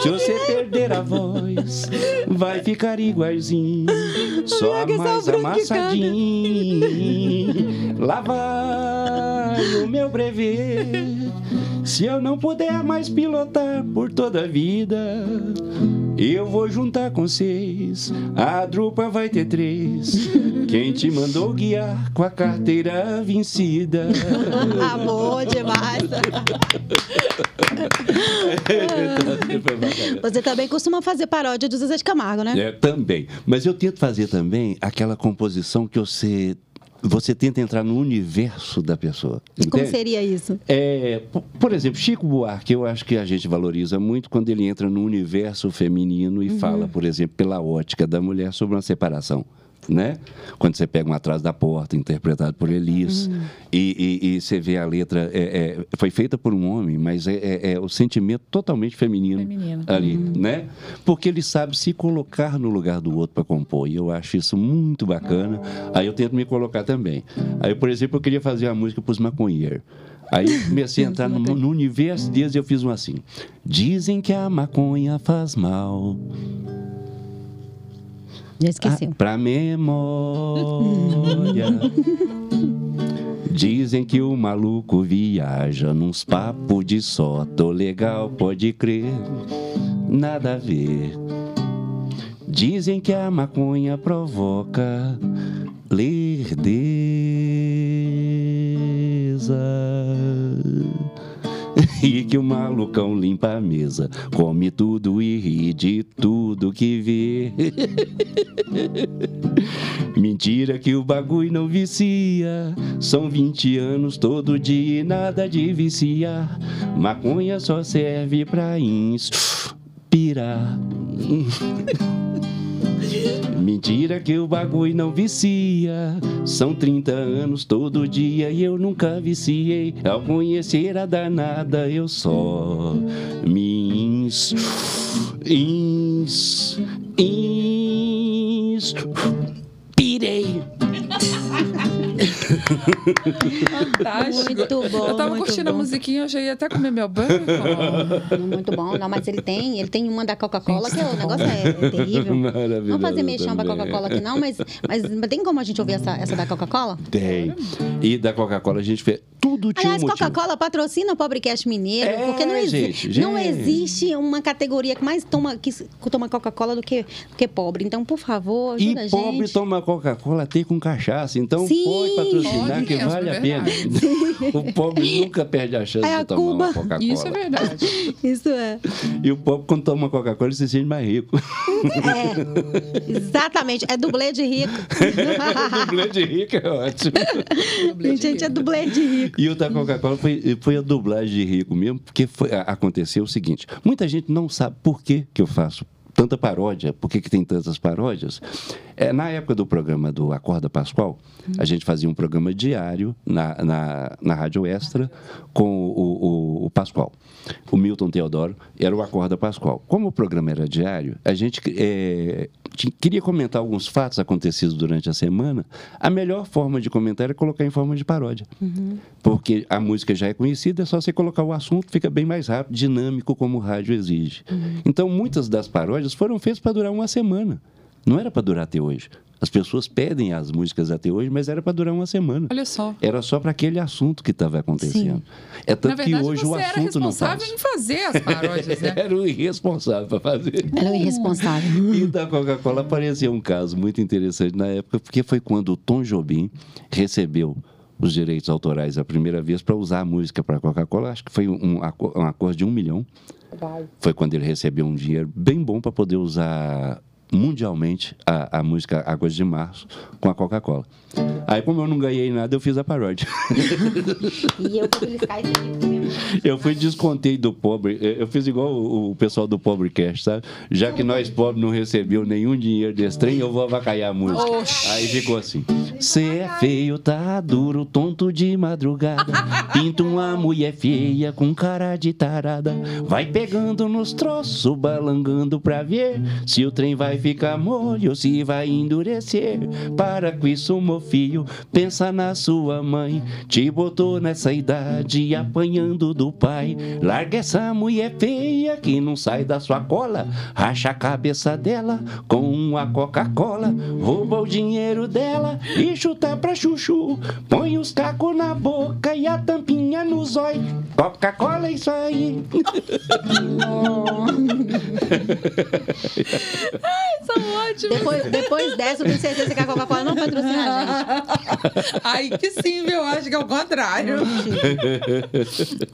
Se você perder a voz, vai ficar igualzinho. Só mais amassadinho. Lá vai o meu brevet. Se eu não puder mais pilotar por toda a vida, eu vou juntar com seis. A drupa vai ter três. Quem te mandou guiar com a carteira vencida? [laughs] Amor demais. [laughs] Você também costuma fazer paródia do Zezé de Camargo, né? É, também. Mas eu tento fazer também aquela composição que você. Você tenta entrar no universo da pessoa. E como entende? seria isso? É, po- por exemplo, Chico Buarque, eu acho que a gente valoriza muito quando ele entra no universo feminino e fala, por exemplo, pela ótica da mulher sobre uma separação. Né? Quando você pega um atrás da porta, interpretado por Elis, e, e- e você vê a letra, é, é, foi feita por um homem, mas é, é- é o sentimento totalmente feminino, Feminino. ali, né? Porque ele sabe se colocar no lugar do outro para compor, e eu acho isso muito bacana. Aí eu tento me colocar também. Aí, por exemplo, eu queria fazer uma música para os maconheiros. Aí comecei a entrar [laughs] no, no universo deles e eu fiz um assim. Dizem que a maconha faz mal Já esqueci. ah, pra memória. [laughs] Dizem que o maluco viaja nos papos de só. Tô legal, pode crer, nada a ver. Dizem que a maconha provoca lerdeza. E que o malucão limpa a mesa, come tudo e ri de tudo que vê. [laughs] Mentira que o bagulho não vicia. São 20 anos todo dia e nada de viciar. Maconha só serve pra inspirar. [laughs] Mentira que o bagulho não vicia. São 30 anos todo dia e eu nunca viciei. Ao conhecer a danada, eu só me ins. ins. inspirei. [laughs] Fantástico. Muito bom, Eu tava curtindo bom. a musiquinha, eu já ia até comer meu bacon. Muito bom. Não, mas ele tem, ele tem uma da Coca-Cola, que o negócio é, é terrível. Maravilhoso Vamos fazer mexão pra. Coca-Cola aqui, não, mas, mas tem como a gente ouvir essa, essa da Coca-Cola? Tem. E da Coca-Cola a gente fez. Tudo tinha Aliás, um. Coca-Cola patrocina o Pobrecast Mineiro, É, porque não, exi gente, não existe uma categoria que mais toma, que toma Coca-Cola do que, do que pobre. Então, por favor, E ajuda a pobre gente. toma Coca-Cola até com cachaça. Então Sim. Patrocinar Pode que mesmo, vale é a pena. [laughs] o pobre [laughs] nunca perde a chance É a de tomar Cuba. uma Coca-Cola. Isso é verdade. [laughs] Isso é. E o pobre, quando toma Coca-Cola, ele se sente mais rico. É. Exatamente. É dublê de rico. dublê de rico é ótimo. gente, é dublê de rico. E o da Coca-Cola foi, foi a dublagem de rico mesmo, porque foi- aconteceu o seguinte: muita gente não sabe por que, que eu faço tanta paródia, por que, que tem tantas paródias. É, na época do programa do Acorda Pascoal, a gente fazia um programa diário na, na, na Rádio Extra com o, o, o Pascoal. O Milton Teodoro era o Acorda Pascoal. Como o programa era diário, a gente é, queria comentar alguns fatos acontecidos durante a semana. A melhor forma de comentar é colocar em forma de paródia. Porque a música já é conhecida, é só você colocar o assunto, fica bem mais rápido, dinâmico, como o rádio exige. Então, muitas das paródias foram feitas para durar uma semana. Não era para durar até hoje. As pessoas pedem as músicas até hoje, mas era para durar uma semana. Olha só. Era só para aquele assunto que estava acontecendo. É tanto verdade, que hoje o era assunto não responsável faz. em fazer as paródias, né? [laughs] Era o irresponsável para fazer. Ela é irresponsável. [laughs] E da Coca-Cola apareceu um caso muito interessante na época, porque foi quando o Tom Jobim recebeu os direitos autorais a primeira vez para usar a música para a Coca-Cola. Acho que foi um, um acordo de um milhão. Foi quando ele recebeu um dinheiro bem bom para poder usar mundialmente a, a música Águas de Março com a Coca-Cola. Aí, como eu não ganhei nada, eu fiz a paródia. [laughs] E eu isso aqui minha Eu fui descontei do pobre. Eu fiz igual o, o pessoal do Pobre Cash, sabe? Já que nós pobres não recebeu nenhum dinheiro desse trem, eu vou avacalhar a música. Oxi. Aí ficou assim. Cê é feio, tá duro, tonto de madrugada. Pinta uma mulher feia com cara de tarada. Vai pegando nos troços, balangando pra ver se o trem vai ficar mole ou se vai endurecer. Para com isso, meu pensa na sua mãe. Te botou nessa idade apanhando do pai. Larga essa mulher feia que não sai da sua cola. Racha a cabeça dela com uma Coca-Cola. Rouba o dinheiro dela e chuta pra chuchu. Põe os cacos na boca e a tampinha no zóio. Coca-Cola é isso aí. [laughs] São ótimos. Depois, depois dessa, eu tenho certeza que a Coca-Cola não patrocina a gente. [laughs] Ai, que sim, viu? Eu acho que é o contrário.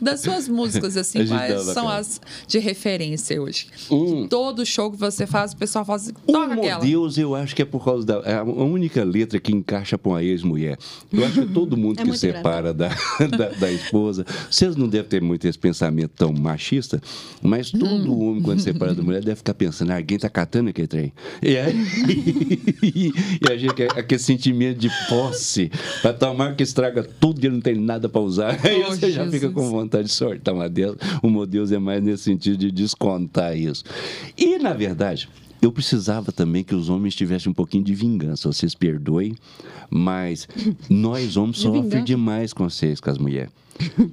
Das suas músicas, assim, quais são cara. as de referência hoje? Hum. Todo show que você faz, o pessoal fala assim, toca meu aquela. Deus, eu acho que é por causa da é a única letra que encaixa com a ex-mulher. Eu acho que todo mundo [laughs] É que separa da, [laughs] da, da esposa. Vocês não devem ter muito esse pensamento tão machista, mas todo homem, quando separa da mulher, deve ficar pensando: "Ah, alguém tá catando aquele trem. E, aí, [laughs] e a gente, aquele sentimento de posse, para tomar que estraga tudo e ele não tem nada para usar. Aí Oh, você já fica Jesus. com vontade de sortar uma delas. O meu Deus é mais nesse sentido de descontar isso. E, na verdade, eu precisava também que os homens tivessem um pouquinho de vingança. Vocês perdoem, mas nós homens De vingança? demais com vocês, com as mulheres.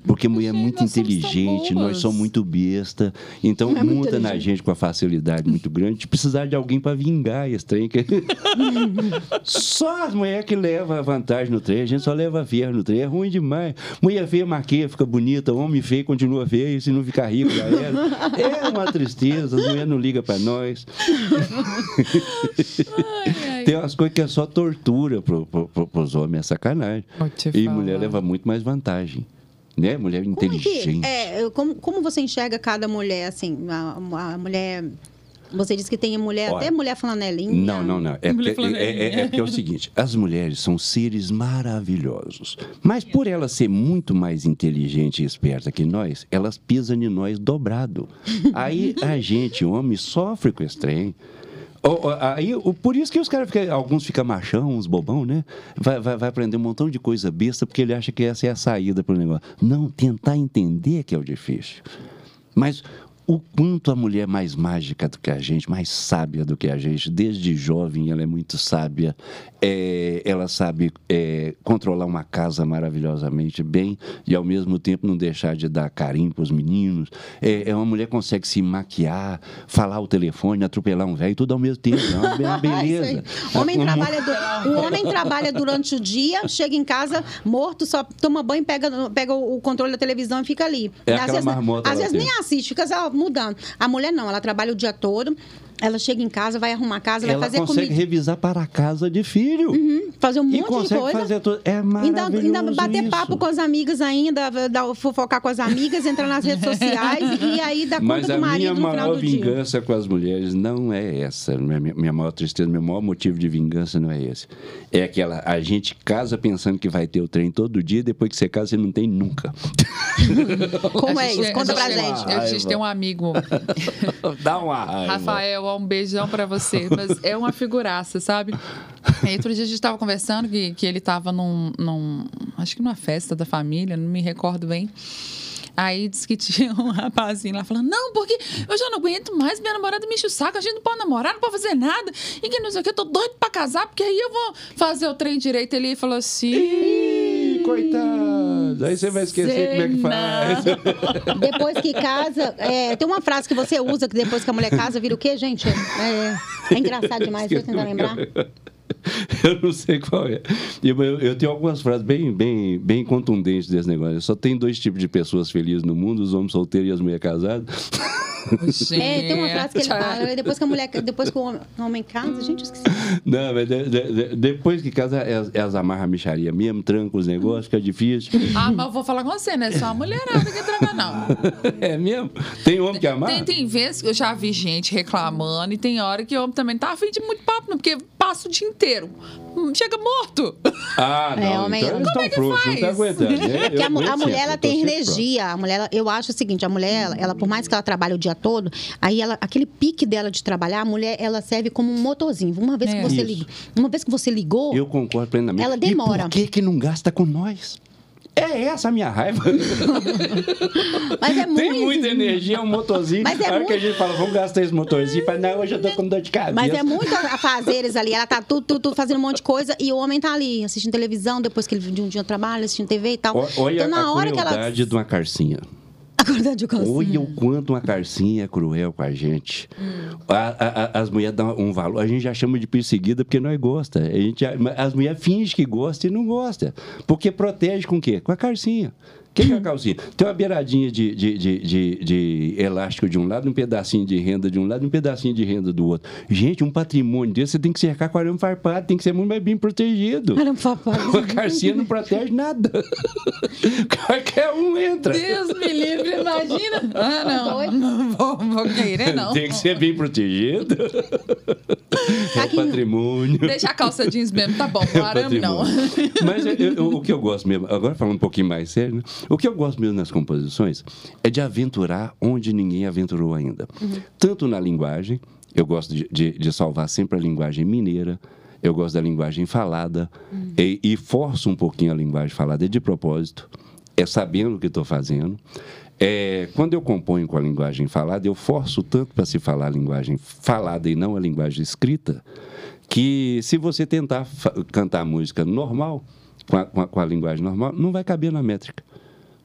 Porque mulher é muito nós somos tão inteligente, nós somos muito besta. Então, É monta na gente com a facilidade muito grande de precisar de alguém para vingar esse trem. que- [laughs] só as mulheres que levam a vantagem no trem, a gente só leva ferro no trem. É ruim demais. Mulher feia maquia, fica bonita, homem feio continua feio, se não ficar rico já era. É uma tristeza, as mulheres não ligam para nós. [laughs] Ai, ai. Tem umas coisas que é só tortura pro, pro, pro, pros homens, é sacanagem. E falar. mulher leva muito mais vantagem. Né? Mulher Como é que- inteligente. é, como, como você enxerga cada mulher, assim, a, a mulher... Você disse que tem mulher, Olha, até mulher flanelinha. Não, não, não. É porque, é, é- é é o seguinte: as mulheres são seres maravilhosos. Mas por elas ser muito mais inteligente e esperta que nós, elas pisam em nós dobrado. Aí a gente, homem, sofre com esse trem. Aí, por isso que os caras ficam, alguns ficam machão, uns bobão, né? Vai, vai, vai aprender um montão de coisa besta porque ele acha que essa é a saída para o negócio. Não, tentar entender que é o difícil. Mas o quanto a mulher é mais mágica do que a gente, mais sábia do que a gente, desde jovem ela é muito sábia, é, ela sabe é, controlar uma casa maravilhosamente bem e ao mesmo tempo não deixar de dar carinho para os meninos. É, é uma mulher que consegue se maquiar, falar o telefone, atropelar um velho, tudo ao mesmo tempo. É uma, [laughs] é beleza. Homem Uma- trabalha du- o homem trabalha durante o dia, chega em casa morto, só toma banho, pega, pega o controle da televisão e fica ali. É às vezes, às vezes nem assiste, fica só mudando. A mulher não, ela trabalha o dia todo, ela chega em casa, vai arrumar a casa, vai Ela fazer consegue comida, revisar para a casa de filho. fazer um E monte de consegue coisa. fazer tudo. É Ainda, maravilhoso ainda bater isso. papo com as amigas ainda, dar- fofocar com as amigas, entrar nas redes sociais e [laughs] aí dar Mas conta a do marido minha no final maior do dia. vingança com as mulheres não é essa. Minha, minha maior tristeza, meu maior motivo de vingança não é esse. É aquela, a gente casa pensando que vai ter o trem todo dia, depois que você casa, você não tem nunca. Como A é isso? Conta a pra gente- gente. A gente tem um amigo, [laughs] Dá uma raiva. Rafael um beijão pra você. Mas é uma figuraça, sabe? E outro dia a gente tava conversando que, que ele tava num, num. Acho que numa festa da família, não me recordo bem. Aí disse que [laughs] tinha um rapazinho lá falando: Não, porque eu já não aguento mais, minha namorada me enche o saco, a gente não pode namorar, não pode fazer nada. E que não sei o que, eu tô doido pra casar, porque aí eu vou fazer o trem direito. Ele falou assim. Coitado! Aí você vai esquecer como é que faz. [laughs] Depois que casa, é, tem uma frase que você usa que depois que a mulher casa vira o quê, gente? É, é engraçado demais, deixa eu tentar lembrar. [laughs] Eu não sei qual é. Eu, eu- eu tenho algumas frases bem, bem, bem contundentes desse negócio. Só tem dois tipos de pessoas felizes no mundo: os homens solteiros e as mulheres casadas. É, tem uma frase que ele fala, depois que a mulher, depois que o homem, o homem casa, gente, eu esqueci. Não, mas de- de- de- depois que casa, elas, elas amarram a micharia mesmo, trancam os negócios, fica difícil. Ah, mas eu vou falar com você, né? Só a mulherada que tranca, não. [laughs] É mesmo? Tem homem que amarra? Tem, tem vezes que eu já vi gente reclamando e tem hora que o homem também não tá afim de muito papo, não, porque passa o dia inteiro. Hum, Chega morto. [laughs] Ah, não. É, homem- então eles Como é que frouxos, não tá faz? aguentando. [laughs] Porque Eu a, mu- a mulher sempre, ela tem energia. A mulher, eu acho o seguinte, a mulher, ela, ela, por mais que ela trabalhe o dia todo, aí ela, aquele pique dela de trabalhar, a mulher ela serve como um motorzinho. Uma vez É. que você liga, uma vez que você ligou, Eu concordo plenamente. Ela demora. E por que, que não gasta com nós? É essa a minha raiva. [laughs] mas é muito Tem muita energia, um motorzinho. Mas é a hora que a muito- gente fala, vamos gastar esse motorzinho, fala, não, hoje eu tô com dor de cabeça. Mas é muito a fazeres ali. Ela tá tudo, tudo, tudo fazendo um monte de coisa e o homem tá ali assistindo televisão, depois que ele de um dia trabalha, assistindo TV e tal. Olha então, na a hora que ela. de uma carcinha. [laughs] Acordar de calcinha. Olha o quanto uma carcinha é cruel com a gente. Hum. A- a- a- as mulheres dão um valor. A gente já chama de perseguida porque nós gosta. A gente, as mulheres fingem que gostam e não gostam. Porque protege com o quê? Com a carcinha. O que, é a calcinha? Tem uma beiradinha de, de, de, de- de elástico de um lado, um pedacinho de renda de um lado e um pedacinho de renda do outro. Gente, um patrimônio desse você tem que cercar com arame farpado, tem que ser muito mais bem protegido. Olha, papai. [laughs] A carcinha não protege nada. [laughs] Qualquer um entra. Deus me livre, imagina. [laughs] Ah, não. Não vou, vou querer, não. Tem que ser bem protegido. É Aqui- patrimônio. Deixa a calça jeans mesmo, tá bom. É O arame não. patrimônio. Mas eu- eu- o que eu gosto mesmo, agora falando um pouquinho mais sério, né? O que eu gosto mesmo nas composições é de aventurar onde ninguém aventurou ainda. Tanto na linguagem, eu gosto de, de- de salvar sempre a linguagem mineira, eu gosto da linguagem falada, e, e forço um pouquinho a linguagem falada de propósito, é sabendo o que estou fazendo. É, quando eu componho com a linguagem falada, eu forço tanto para se falar a linguagem falada e não a linguagem escrita, que se você tentar cantar música normal, com a, com a- com a linguagem normal, não vai caber na métrica.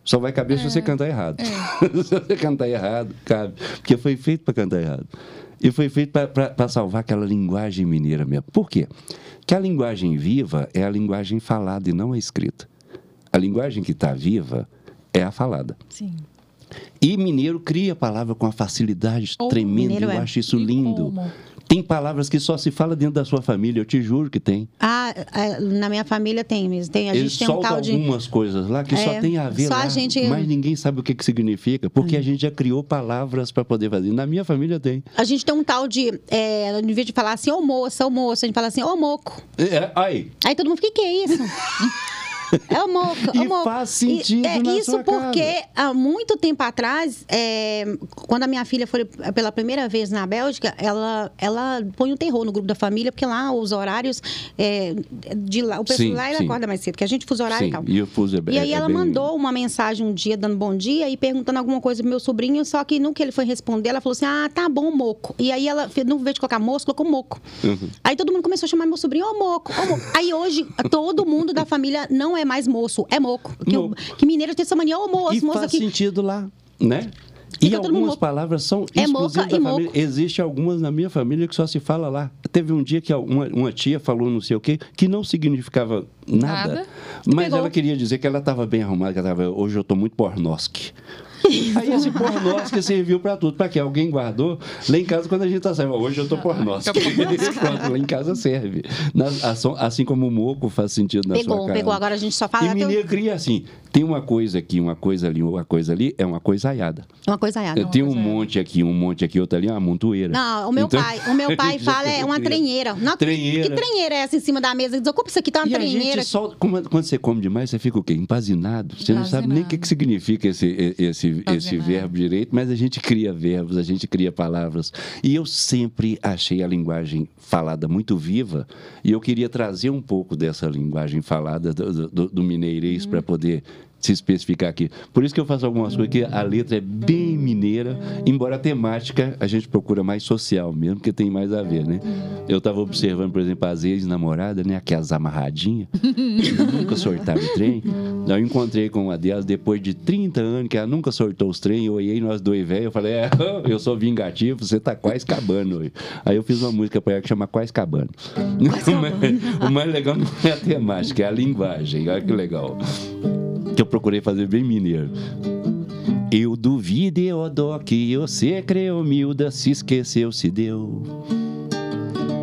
Só vai caber se você cantar errado. [laughs] se você cantar errado, cabe. Porque foi feito para cantar errado. E foi feito para salvar aquela linguagem mineira mesmo. Por quê? Que a linguagem viva é a linguagem falada e não a escrita. A linguagem que está viva é a falada. Sim. E mineiro cria a palavra com uma facilidade Oh, tremenda. Eu é. acho isso lindo. como? Tem palavras que só se fala dentro da sua família, eu te juro que tem. Ah, é, na minha família tem mesmo. Tem, a Eles gente tem um tal de. algumas coisas lá que só É, tem a ver só lá, a gente- mas ninguém sabe o que, que significa, porque a gente já criou palavras para poder fazer. Na minha família tem. A gente tem um tal de. É, em vez de falar assim, ô moça, ô moço, a gente fala assim, ô moco. É, aí, Aí todo mundo fica, que é isso? [laughs] É o moco, [laughs] E o moco. faz sentido é, na Isso sua porque há muito tempo atrás, é, quando a minha filha foi pela primeira vez na Bélgica, ela, ela põe o terror no grupo da família, porque lá os horários é, de lá, o pessoal Sim, lá ele sim. acorda mais cedo, que a gente fuso horário e sim, tal. e o fuso é E aí é ela bem- mandou uma mensagem um dia dando bom dia e perguntando alguma coisa pro meu sobrinho, só que no que ele foi responder, ela falou assim: "Ah, tá bom, moco". E aí ela, no vez de colocar moço, colocou moco. Uhum. Aí todo mundo começou a chamar meu sobrinho, ô moco, ô moco. Aí hoje todo mundo da família não é mais moço, é moco. Que, o- que mineiro tem essa mania, ô moço, E moço faz aqui. sentido lá, né? Fica E algumas palavras são É exclusivas moca da e família. moco. Existem algumas na minha família que só se fala lá. Teve um dia que uma, uma tia falou não sei o quê, que não significava nada. Nada. Mas Pegou. ela queria dizer que ela estava bem arrumada, que ela tava, hoje eu estou muito pornosque. Aí esse pornosque serviu para tudo. Para quê? Alguém guardou. Lá em casa, quando a gente tá saindo, hoje eu tô pornosque. [laughs] Pronto, lá em casa serve. Na- assim- assim como o moco faz sentido na Pegou, sua casa. pegou. Agora a gente só fala. E mineiro cria assim, tem uma coisa aqui, uma coisa ali, uma coisa ali, é uma coisaiada. uma coisa aí. Eu tenho um monte aqui, um monte aqui, outro ali, é uma montoeira. Não, o meu Então, pai, o meu [laughs] pai a fala é uma trenheira. Não, Trenheira. Que trenheira é essa em cima da mesa? Desocupa isso aqui, tá uma E a trenheira. gente só, como- quando você come demais, você fica o quê? Empazinado. Você não sabe nem o que, que significa esse, esse, esse verbo direito, mas a gente cria verbos, a gente cria palavras. E eu sempre achei a linguagem falada muito viva e eu queria trazer um pouco dessa linguagem falada do, do, do mineirês para poder se especificar aqui. Por isso que eu faço algumas coisas que a letra é bem mineira, embora a temática a gente procura mais social mesmo, porque tem mais a ver, né? Eu estava observando, por exemplo, as ex-namoradas, né? Aquelas amarradinhas, nunca sortaram o trem. Eu encontrei com uma delas depois de 30 anos, que ela nunca sortou os trem, eu olhei nós dois velhos, eu falei, é, [laughs] eu sou vingativo, você tá quase acabando hoje. Aí eu fiz uma música para ela que chama Quase Cabando. [laughs] o mais legal não é a temática, é a linguagem, olha que legal que eu procurei fazer bem mineiro. Eu duvido, Eodó, que você creu, Milda, se esqueceu, se deu.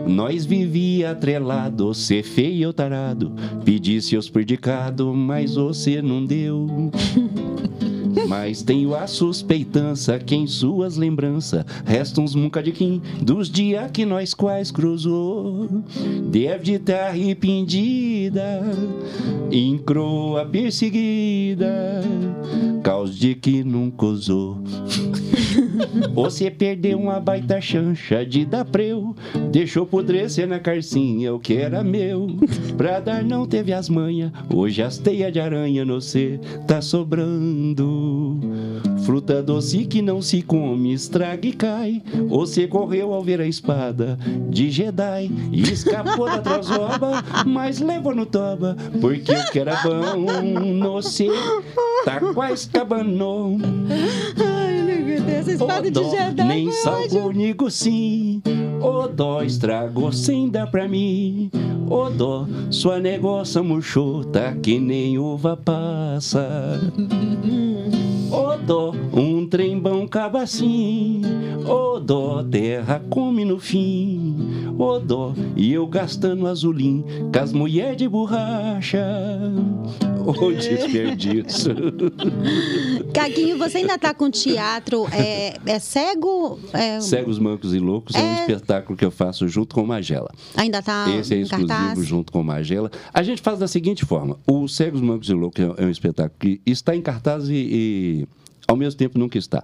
Nós vivia atrelado, cê feio ou tarado, pedi seus predicados, mas você não deu. [laughs] Mas tenho a suspeitança que em suas lembranças restam uns mucadiquim dos dias que nós quais cruzou. Deve de estar arrependida, encroa perseguida, causa de que nunca usou. [laughs] Você perdeu uma baita chancha de dar preu, deixou podrecer na carcinha o que era meu. Pra dar não teve as manhas, hoje as teias de aranha no cê tá sobrando. Fruta doce que não se come, estraga e cai. Você correu ao ver a espada de Jedi. E escapou da trozoba, mas levou no toba, porque o que era bom no cê tá quase acabando. Essa espada de Jedi Nem salgou nigo sim. O dó estragou sem dar pra mim. O dó, sua negócio murchou Tá que nem uva passa [laughs] O dó, um trem bom caba assim O dó, terra come no fim O dó, e eu gastando azulim Com as mulher de borracha O [laughs] desperdício Caguinho, você ainda tá com teatro é, é cego? É... Cegos, Mancos e Loucos é... é... um espetáculo que eu faço junto com Magela. Ainda tá Esse é exclusivo cartaz? junto com Magela. A gente faz da seguinte forma: o Cegos, Mancos e Loucos é um espetáculo que está em cartaz e ao mesmo tempo nunca está.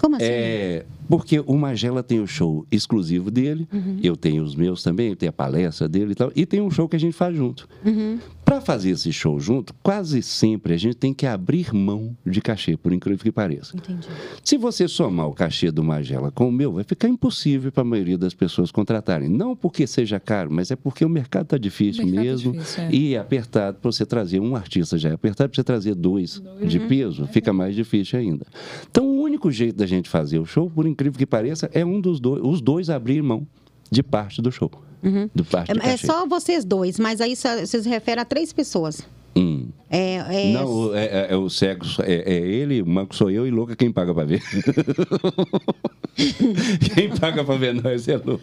Como assim? É, porque o Magela tem o show exclusivo dele, uhum. eu tenho os meus também, eu tenho a palestra dele e tal, e tem um show que a gente faz junto. Uhum. Para fazer esse show junto, quase sempre a gente tem que abrir mão de cachê, por incrível que pareça. Entendi. Se você somar o cachê do Magela com o meu, vai ficar impossível para a maioria das pessoas contratarem. Não porque seja caro, mas é porque o mercado está difícil mercado mesmo difícil, é. e é apertado para você trazer um artista já é apertado para você trazer dois de peso, fica mais difícil ainda. Então, o único jeito da gente fazer o show, por incrível que pareça, é um dos dois, os dois abrir mão de parte do show. Uhum. Do parte é, é só vocês dois, mas aí você se refere a três pessoas. Hum. É, é... Não, é, é, é, o cego, é, é, ele, o manco sou eu e louca quem paga pra ver. [laughs] quem paga pra ver nós é louco.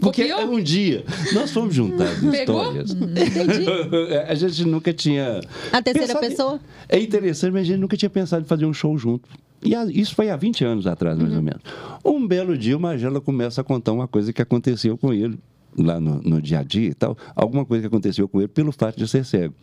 Porque Copiou? um dia nós fomos juntar as histórias. Entendi. [laughs] a gente nunca tinha. A terceira pessoa? É interessante, mas a gente nunca tinha pensado em fazer um show junto. E isso foi há 20 anos atrás, mais uhum. ou menos. Um belo dia, o Magela começa a contar uma coisa que aconteceu com ele, lá no, no dia a dia e tal, alguma coisa que aconteceu com ele pelo fato de ser cego.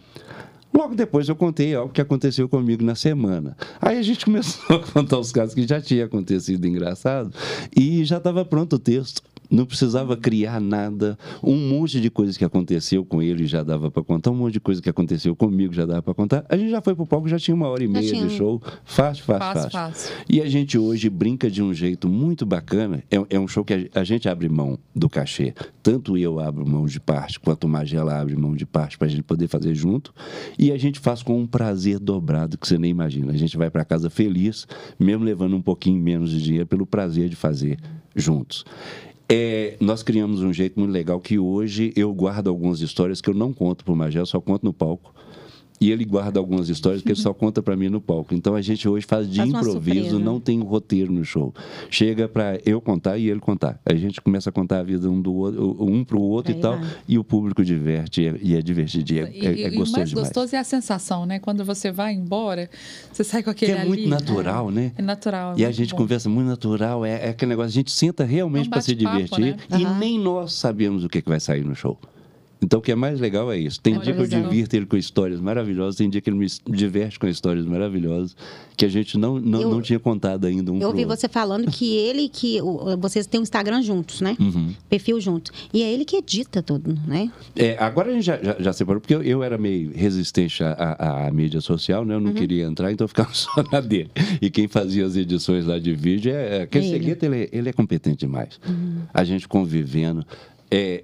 Logo depois eu contei algo que aconteceu comigo na semana. Aí a gente [laughs] começou a contar os casos que já tinha acontecido engraçado e já estava pronto o texto não precisava criar nada. Um monte de coisas que aconteceu com ele já dava para contar, um monte de coisa que aconteceu comigo já dava para contar. A gente já foi pro palco, já tinha uma hora e meia tinha... de show. Fácil, fácil, fácil, fácil, E a gente hoje brinca de um jeito muito bacana. É, é um show que a, a, gente abre mão do cachê. Tanto eu abro mão de parte, quanto o Magela abre mão de parte para a gente poder fazer junto. E a gente faz com um prazer dobrado que você nem imagina. A gente vai para casa feliz, mesmo levando um pouquinho menos de dinheiro, pelo prazer de fazer juntos. É, nós criamos um jeito muito legal que hoje eu guardo algumas histórias que eu não conto para o Magel, só conto no palco. E ele guarda algumas histórias que ele só [laughs] conta para mim no palco. Então a gente hoje faz de faz improviso, não tem um roteiro no show. Chega para eu contar e ele contar. A gente começa a contar a vida um do outro, um para o outro é e tal, lá. e o público diverte e é, é divertido. E é, e, é, é gostoso e o mais demais. gostoso é a sensação, né? Quando você vai embora, você sai com aquele que é muito ali, natural, é, né? É natural. e a gente bom. conversa muito natural, é, é, aquele negócio, a gente senta realmente para se divertir né? e uhum. nem nós sabemos o que, que vai sair no show. Então, o que é mais legal é isso. Tem Olha, dia que eu divirto ele com histórias maravilhosas, tem dia que ele me diverte com histórias maravilosas que a gente não, não, Eu- não tinha contado ainda um Eu ouvi você falando que ele que o- vocês têm um Instagram juntos, né? Uhum. Perfil junto. E é ele que edita tudo, né? É, agora a gente já, já, já separou, porque eu, eu era meio resistente à, à- mídia social, né? Eu Uhum. não queria entrar, então eu ficava [laughs] só na dele. E quem fazia as edições lá de vídeo é. é aquele Ele. Uhum. Segueta, ele, é- ele é competente demais. A gente convivendo. É,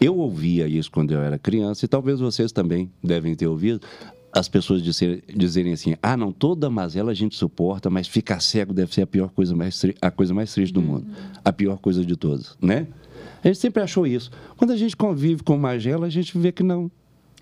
eu ouvia isso quando eu era criança, e talvez vocês também devem ter ouvido. As pessoas dizer- dizerem assim: ah, não, toda mazela a gente suporta, mas ficar cego deve ser a pior coisa mais, a coisa mais triste do mundo. A pior coisa de todas, né? A gente sempre achou isso. Quando a gente convive com magela, a gente vê que não.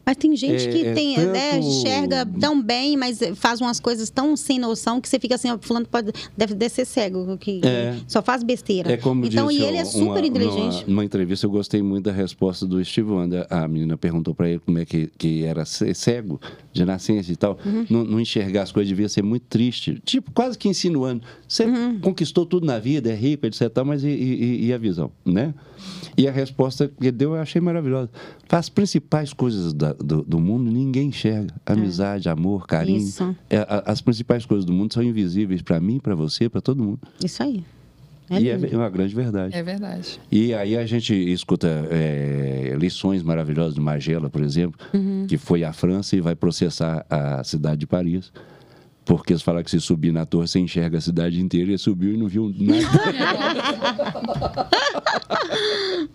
Mas tem gente É- que é tem, né, tanto- enxerga tão bem, mas faz umas coisas tão sem noção que você fica assim, fulano pode, deve, ser cego, que É. só faz besteira. É como então, disse e ele é uma- super inteligente. Numa, numa entrevista, eu gostei muito da resposta do Steve Wonder. A menina perguntou para ele como é que, que era ser cego de nascença e tal. Uhum. Não, não enxergar as coisas devia ser muito triste. Tipo, quase que insinuando. Você Uhum. conquistou tudo na vida, é rico, etc. Mas e, e- e a visão, né? E a resposta que ele deu eu achei maravilhosa. As principais coisas da- do, do mundo ninguém enxerga. Amizade, amor, carinho. É. Isso. É, a- as principais coisas do mundo são invisíveis para mim, para você, para todo mundo. Isso aí. É e é lindo. uma grande verdade. É verdade. E aí a gente escuta é, lições maravilhosas de Magela, por exemplo, Uhum. que foi à França e vai processar a cidade de Paris. Porque eles falam que se subir na torre, você enxerga a cidade inteira. Ele subiu e não viu nada. [laughs]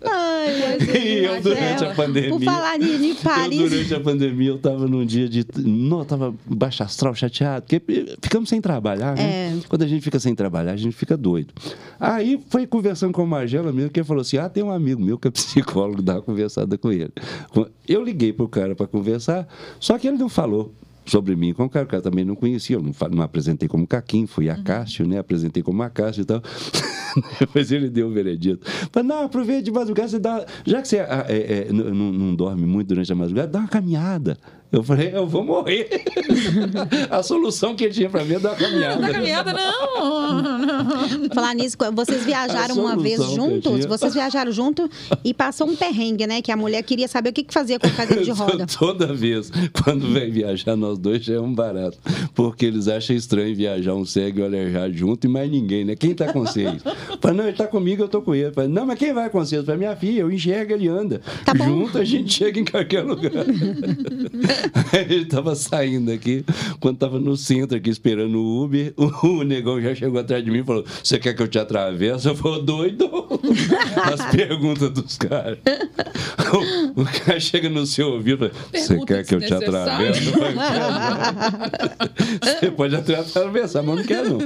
Ai, [laughs] e eu, durante a pandemia... Por falar em, em Paris. Eu, durante a pandemia, eu estava num dia de... Não, eu estava baixo astral, chateado. Porque ficamos sem trabalhar, né? É. Quando a gente fica sem trabalhar, a gente fica doido. Aí, foi conversando com o Magela mesmo, que ele falou assim, ah, tem um amigo meu que é psicólogo, dá uma conversada com ele. Eu liguei pro cara para conversar, só que ele não falou sobre mim com o cara, também não conhecia, eu não, não apresentei como Caquim, fui a Cássio, né? Apresentei como a Cássio e tal. [laughs] Depois ele deu o veredito. Falei, não, aproveita de madrugada, você dá. Já que você ah, é, é, não, não dorme muito durante a madrugada, dá uma caminhada. Eu falei, eu vou morrer. [laughs] a solução que ele tinha para mim é dar uma caminhada. Na caminhada, não. Falar nisso, vocês viajaram uma vez juntos? Vocês viajaram junto e passou um perrengue, né? Que a mulher queria saber o que, que fazia com a cadeira de [laughs] roda. Toda vez, quando vem viajar, nós dois já é um barato. Porque eles acham estranho viajar um cego e um aleijado junto e mais ninguém, né? Quem tá com vocês? Fala, não, ele tá comigo, eu tô com ele. Fala, não, mas quem vai com vocês? Fala, minha filha, eu enxergo, ele anda. Tá bom. Junto a gente chega em qualquer lugar. [laughs] Aí [laughs] ele tava saindo aqui, quando tava no centro aqui esperando o Uber, o, [laughs] o negão já chegou atrás de mim e falou: Você quer que eu te atravesse? Eu falei, doido. [laughs] As perguntas dos caras. O, o cara chega no seu ouvido e fala: Você quer que eu te atravesse? Eu. Você pode atravessar, mas não quero não.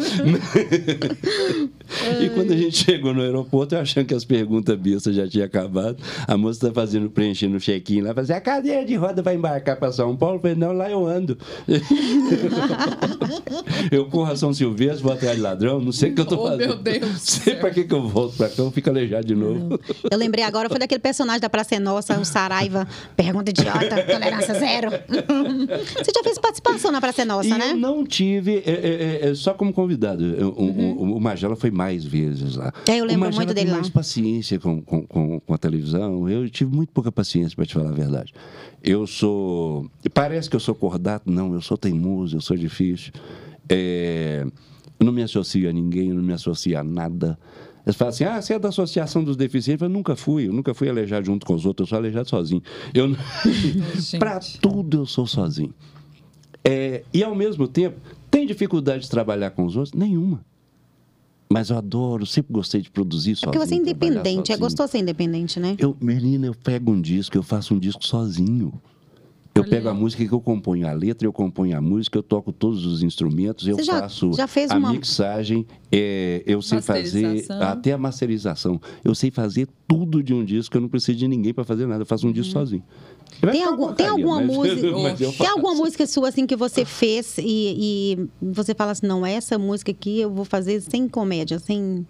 E quando a gente chegou no aeroporto, eu achando que as perguntas bestas já tinham acabado, a moça está fazendo, preenchendo o check-in lá, fazendo, a cadeira de roda vai embarcar para São Paulo? Eu falei, não, lá eu ando. [laughs] eu corro a São Silvestre, vou atrás de ladrão, não sei o que eu estou Oh, fazendo. meu Deus sei para que, que eu volto para cá, eu fico aleijado de novo. Eu lembrei agora, foi daquele personagem da Praça é Nossa, o Saraiva. Pergunta idiota, [laughs] tolerância zero. [laughs] Você já fez participação na Praça é Nossa, e né? eu não tive, é, é, é, só como convidado. Eu- o- o, o Magela foi mais vezes lá. É, eu lembro muito dele lá. mais paciência com, com, com, com a televisão. Eu tive muito pouca paciência, para te falar a verdade. Eu sou... Parece que eu sou cordato. Não, eu sou teimoso, eu sou difícil. É, eu não me associo a ninguém, eu não me associo a nada. Eles falam assim, ah, você é da Associação dos Deficientes. Eu nunca fui, eu nunca fui aleijado junto com os outros, eu sou aleijado sozinho. Eu, [laughs] para tudo eu sou sozinho. É, e ao mesmo tempo, tem dificuldade de trabalhar com os outros? Nenhuma. Mas eu adoro, sempre gostei de produzir sozinho. Porque você é independente, é gostoso ser independente, né? Eu, menina, eu pego um disco, eu faço um disco sozinho. Eu Olha pego a música que eu componho a letra, eu componho a música, eu toco todos os instrumentos, eu já- faço já fez a uma- mixagem, é, eu sei fazer até a masterização. Eu sei fazer tudo de um disco, eu não preciso de ninguém para fazer nada, eu faço um disco sozinho. Vai Uhum. Tem, algum, tem alguma mas- música. [laughs] mas Tem alguma música sua assim que você fez e, e você fala assim, não, essa música aqui eu vou fazer sem comédia, sem.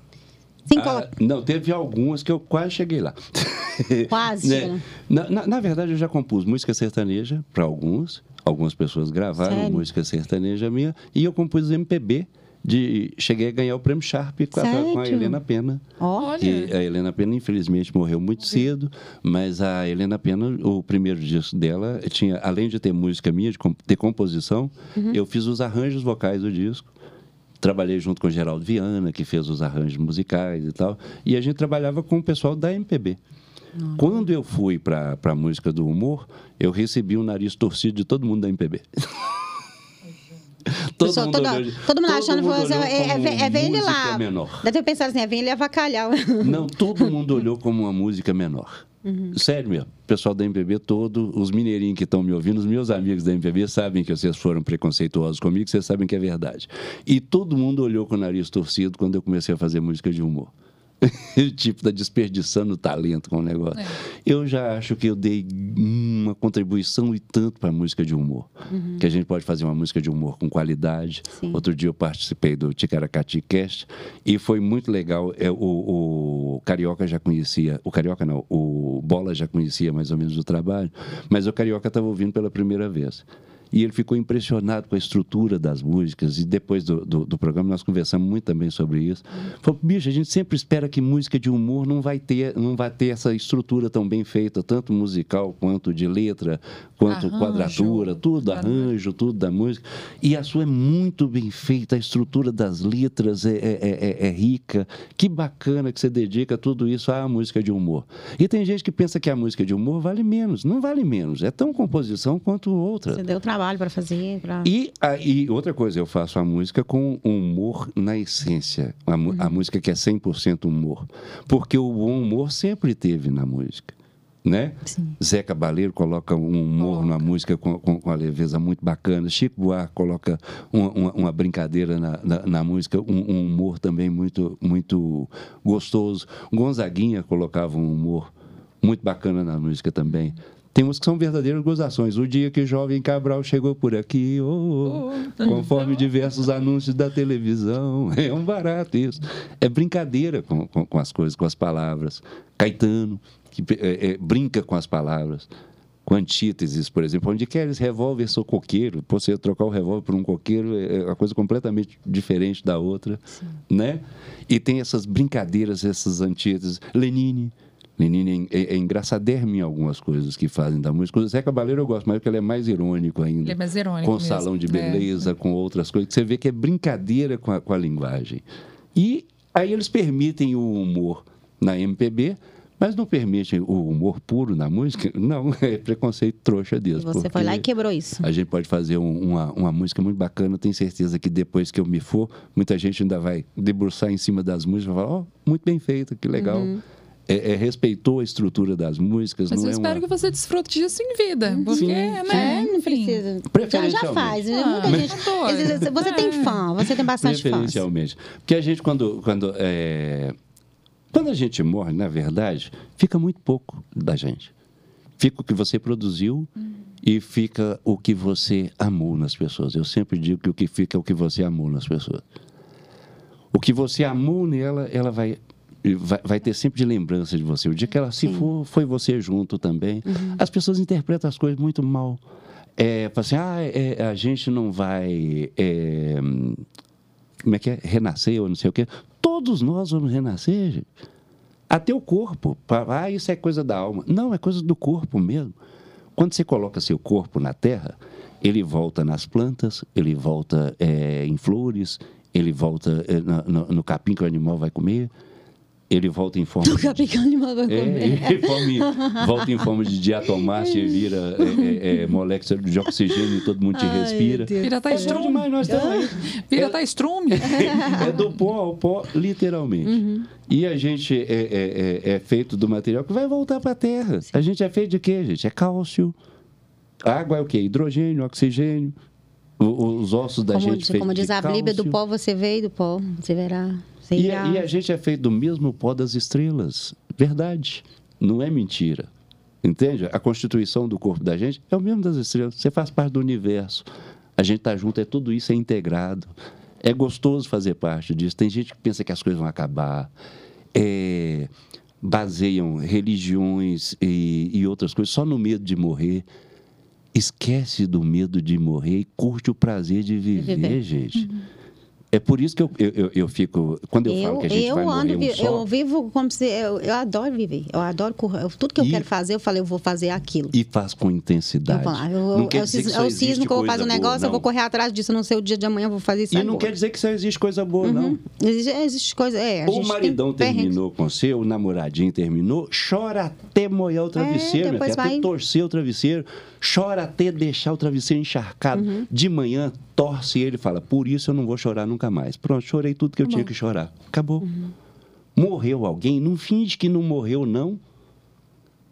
Sem Ah, não, teve algumas que eu quase cheguei lá. [laughs] Quase Né? chegou. na, na, na verdade, eu já compus música sertaneja para alguns. Algumas pessoas gravaram Sério? música sertaneja minha. E eu compus MPB de cheguei a ganhar o prêmio Sharp com a, com a? Helena Pena. Olha. Que a Helena Pena, infelizmente, morreu muito cedo, mas a Helena Pena, o primeiro disco dela, tinha, além de ter música minha, de ter composição, eu fiz os arranjos vocais do disco. Trabalhei junto com o Geraldo Viana, que fez os arranjos musicais e tal. E a gente trabalhava com o pessoal da MPB. Quando eu fui para a música do humor, eu recebi o nariz torcido de todo mundo da MPB. [laughs] Pessoal, toda- todo mundo achando que você olhou é, é, é, vem ele lá. menor. Deve ter pensado assim, é, vem ele avacalhar. Não, todo mundo olhou como uma música menor. Sério mesmo. O pessoal da MPB todo, os mineirinhos que estão me ouvindo, os meus amigos da MPB sabem que vocês foram preconceituosos comigo, vocês sabem que é verdade. E todo mundo olhou com o nariz torcido quando eu comecei a fazer música de humor. [laughs] tipo, tá desperdiçando talento com o negócio. É. Eu já acho que eu dei uma contribuição e tanto para a música de humor. Que a gente pode fazer uma música de humor com qualidade. Sim. Outro dia eu participei do Ticaracati Cast e foi muito legal. É, o, o Carioca já conhecia, o Carioca não, o Bola já conhecia mais ou menos o trabalho, mas o Carioca estava ouvindo pela primeira vez. E ele ficou impressionado com a estrutura das músicas. E depois do, do, do programa nós conversamos muito também sobre isso. Falou, bicho, a gente sempre espera que música de humor não vai ter, não vai ter essa estrutura tão bem feita, tanto musical quanto de letra, quanto Arranjo, quadratura, tudo, arranjo, tudo da música. E a sua é muito bem feita, a estrutura das letras é, é, é- é rica. Que bacana que você dedica tudo isso à música de humor. E tem gente que pensa que a música de humor vale menos. Não vale menos. É tão composição quanto outra. Você deu trabalho para fazer. Pra... E, a- e outra coisa, eu faço a música com humor na essência. A, mu- a música que é 100% humor. Porque o bom humor sempre teve na música. Né? Zé Cabaleiro coloca um humor na música com, com, com a leveza muito bacana. Chico Buarque coloca uma, uma- uma brincadeira na, na, na música, um, um humor também muito, muito gostoso. Gonzaguinha colocava um humor muito bacana na música também. Tem uns que são verdadeiras gozações. O dia que o jovem Cabral chegou por aqui, oh, oh, conforme diversos anúncios da televisão. [laughs] É um barato isso. É brincadeira com, com, com as coisas, com as palavras. Caetano, que é, é, brinca com as palavras. Com antíteses, por exemplo, onde queres revólver, sou coqueiro. Pô, Você trocar o revólver por um coqueiro é uma coisa completamente diferente da outra, né? E tem essas brincadeiras, essas antíteses. Lenine, Lenine é, é engraçadérrimo em algumas coisas que fazem da música. O Zé Cabaleiro eu gosto mais porque ele é mais irônico ainda. Ele é mais irônico Com mesmo. salão de É. beleza, com outras coisas. que Você vê que é brincadeira com a, com a linguagem. E aí eles permitem o humor na MPB, mas não permitem o humor puro na música. [laughs] Não, é preconceito trouxa E deles. você foi lá e quebrou isso. A gente pode fazer um- uma, uma música muito bacana. Tenho certeza que depois que eu me for, muita gente ainda vai debruçar em cima das músicas e falar: ó, muito bem feito, que legal. Uhum. É, é, respeitou a estrutura das músicas. Mas não eu é espero uma... que você desfrute disso em vida. Porque, Sim, né? É, não precisa. Já, já faz. Ah, Muita mas gente. Você tem É. fã, você tem bastante fãs. Preferencialmente. Porque a gente, quando. quando é... Quando a gente morre, na verdade, fica muito pouco da gente. Fica o que você produziu e fica o que você amou nas pessoas. Eu sempre digo que o que fica é o que você amou nas pessoas. O que você amou nela, ela vai, vai, vai ter sempre de lembrança de você. O dia que ela se for, foi você junto também. As pessoas interpretam as coisas muito mal. É, assim, ah, é, a gente não vai. é, como é que é? Renascer ou não sei o quê. Todos nós vamos renascer, gente. Até o corpo. Ah, isso é coisa da alma. Não, é coisa do corpo mesmo. Quando você coloca seu corpo na terra, ele volta nas plantas, ele volta é, em flores, ele volta é, no, no capim que o animal vai comer, ele volta em forma de capicão animal vai é, ele forma- volta em forma de diatomácea e vira é, é, é, molécula de oxigênio e todo mundo te Ai, respira. Deus. Vira tá É estrume. demais, nós estamos aí. [laughs] Vira É- tá estrume. é do pó ao pó, literalmente. Uhum. E a gente é, é- é- é feito do material que vai voltar para a Terra. A gente é feito de quê, gente? É cálcio. Água é o quê? Hidrogênio, oxigênio. O- os ossos da Como, gente diz- como diz de a Bíblia, do pó você veio, do pó você verá. E, a- e a gente é feito do mesmo pó das estrelas. Verdade. Não é mentira. Entende? A constituição do corpo da gente é o mesmo das estrelas. Você faz parte do universo. A gente está junto, é tudo isso é integrado. É gostoso fazer parte disso. Tem gente que pensa que as coisas vão acabar. É, baseiam religiões e, e outras coisas só no medo de morrer. Esquece do medo de morrer e curte o prazer de viver, viver. gente. É por isso que eu, eu, eu, eu fico. Quando eu, Eu, falo que a gente eu vai ando, morrer um só, eu vivo como se. Eu, eu adoro viver. Eu adoro correr. Eu- Tudo que eu E- quero fazer, eu falei, eu vou fazer aquilo. e faz com intensidade. Eu, eu, não eu, quer eu, dizer que só eu cismo que eu vou fazer um boa, negócio, eu não. vou correr atrás disso. Eu não sei o dia de amanhã, eu vou fazer isso E não agora. quer dizer que só existe coisa boa, não. Existe, existe coisa. É, a O maridão terminou com você, o namoradinho terminou, chora até molhar o travesseiro, É, até vai- torcer o travesseiro, chora até deixar o travesseiro encharcado. Uhum. De manhã, torce ele e fala: Por isso eu não vou chorar nunca mais. Pronto, chorei tudo que eu tinha que chorar. Acabou. Uhum. Morreu alguém, não finge que não morreu, não.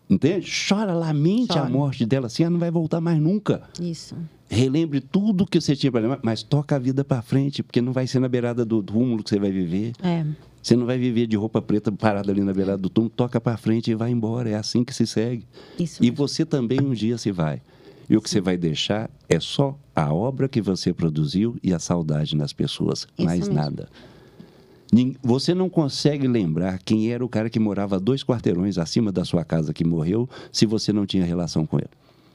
Entende? Chora, lamente a Chora. morte dela assim, ela não vai voltar mais nunca. Isso. Relembre tudo que você tinha para lembrar, mas toca a vida para frente, porque não vai ser na beirada do túmulo que você vai viver. É. Você não vai viver de roupa preta parada ali na beirada do túmulo, toca para frente e vai embora. É assim que se segue. Isso E você também um dia se vai. E o que você vai deixar é só a obra que você produziu e a saudade nas pessoas, Isso mais mesmo. nada. Você não consegue lembrar quem era o cara que morava dois quarteirões acima da sua casa que morreu, se você não tinha relação com ele.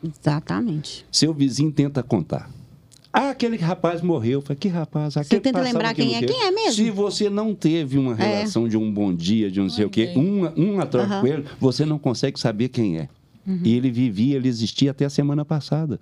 Exatamente. Seu vizinho tenta contar. Ah, aquele rapaz morreu. Fala, que rapaz? Aquele tenta passava lembrar quem é. quê?" Quem é mesmo? Se você não teve uma relação de um bom dia, de um não sei o quê, Ok. uma, uma troca Aham. com ele, você não consegue saber quem é. Uhum. E ele vivia, ele existia até a semana passada.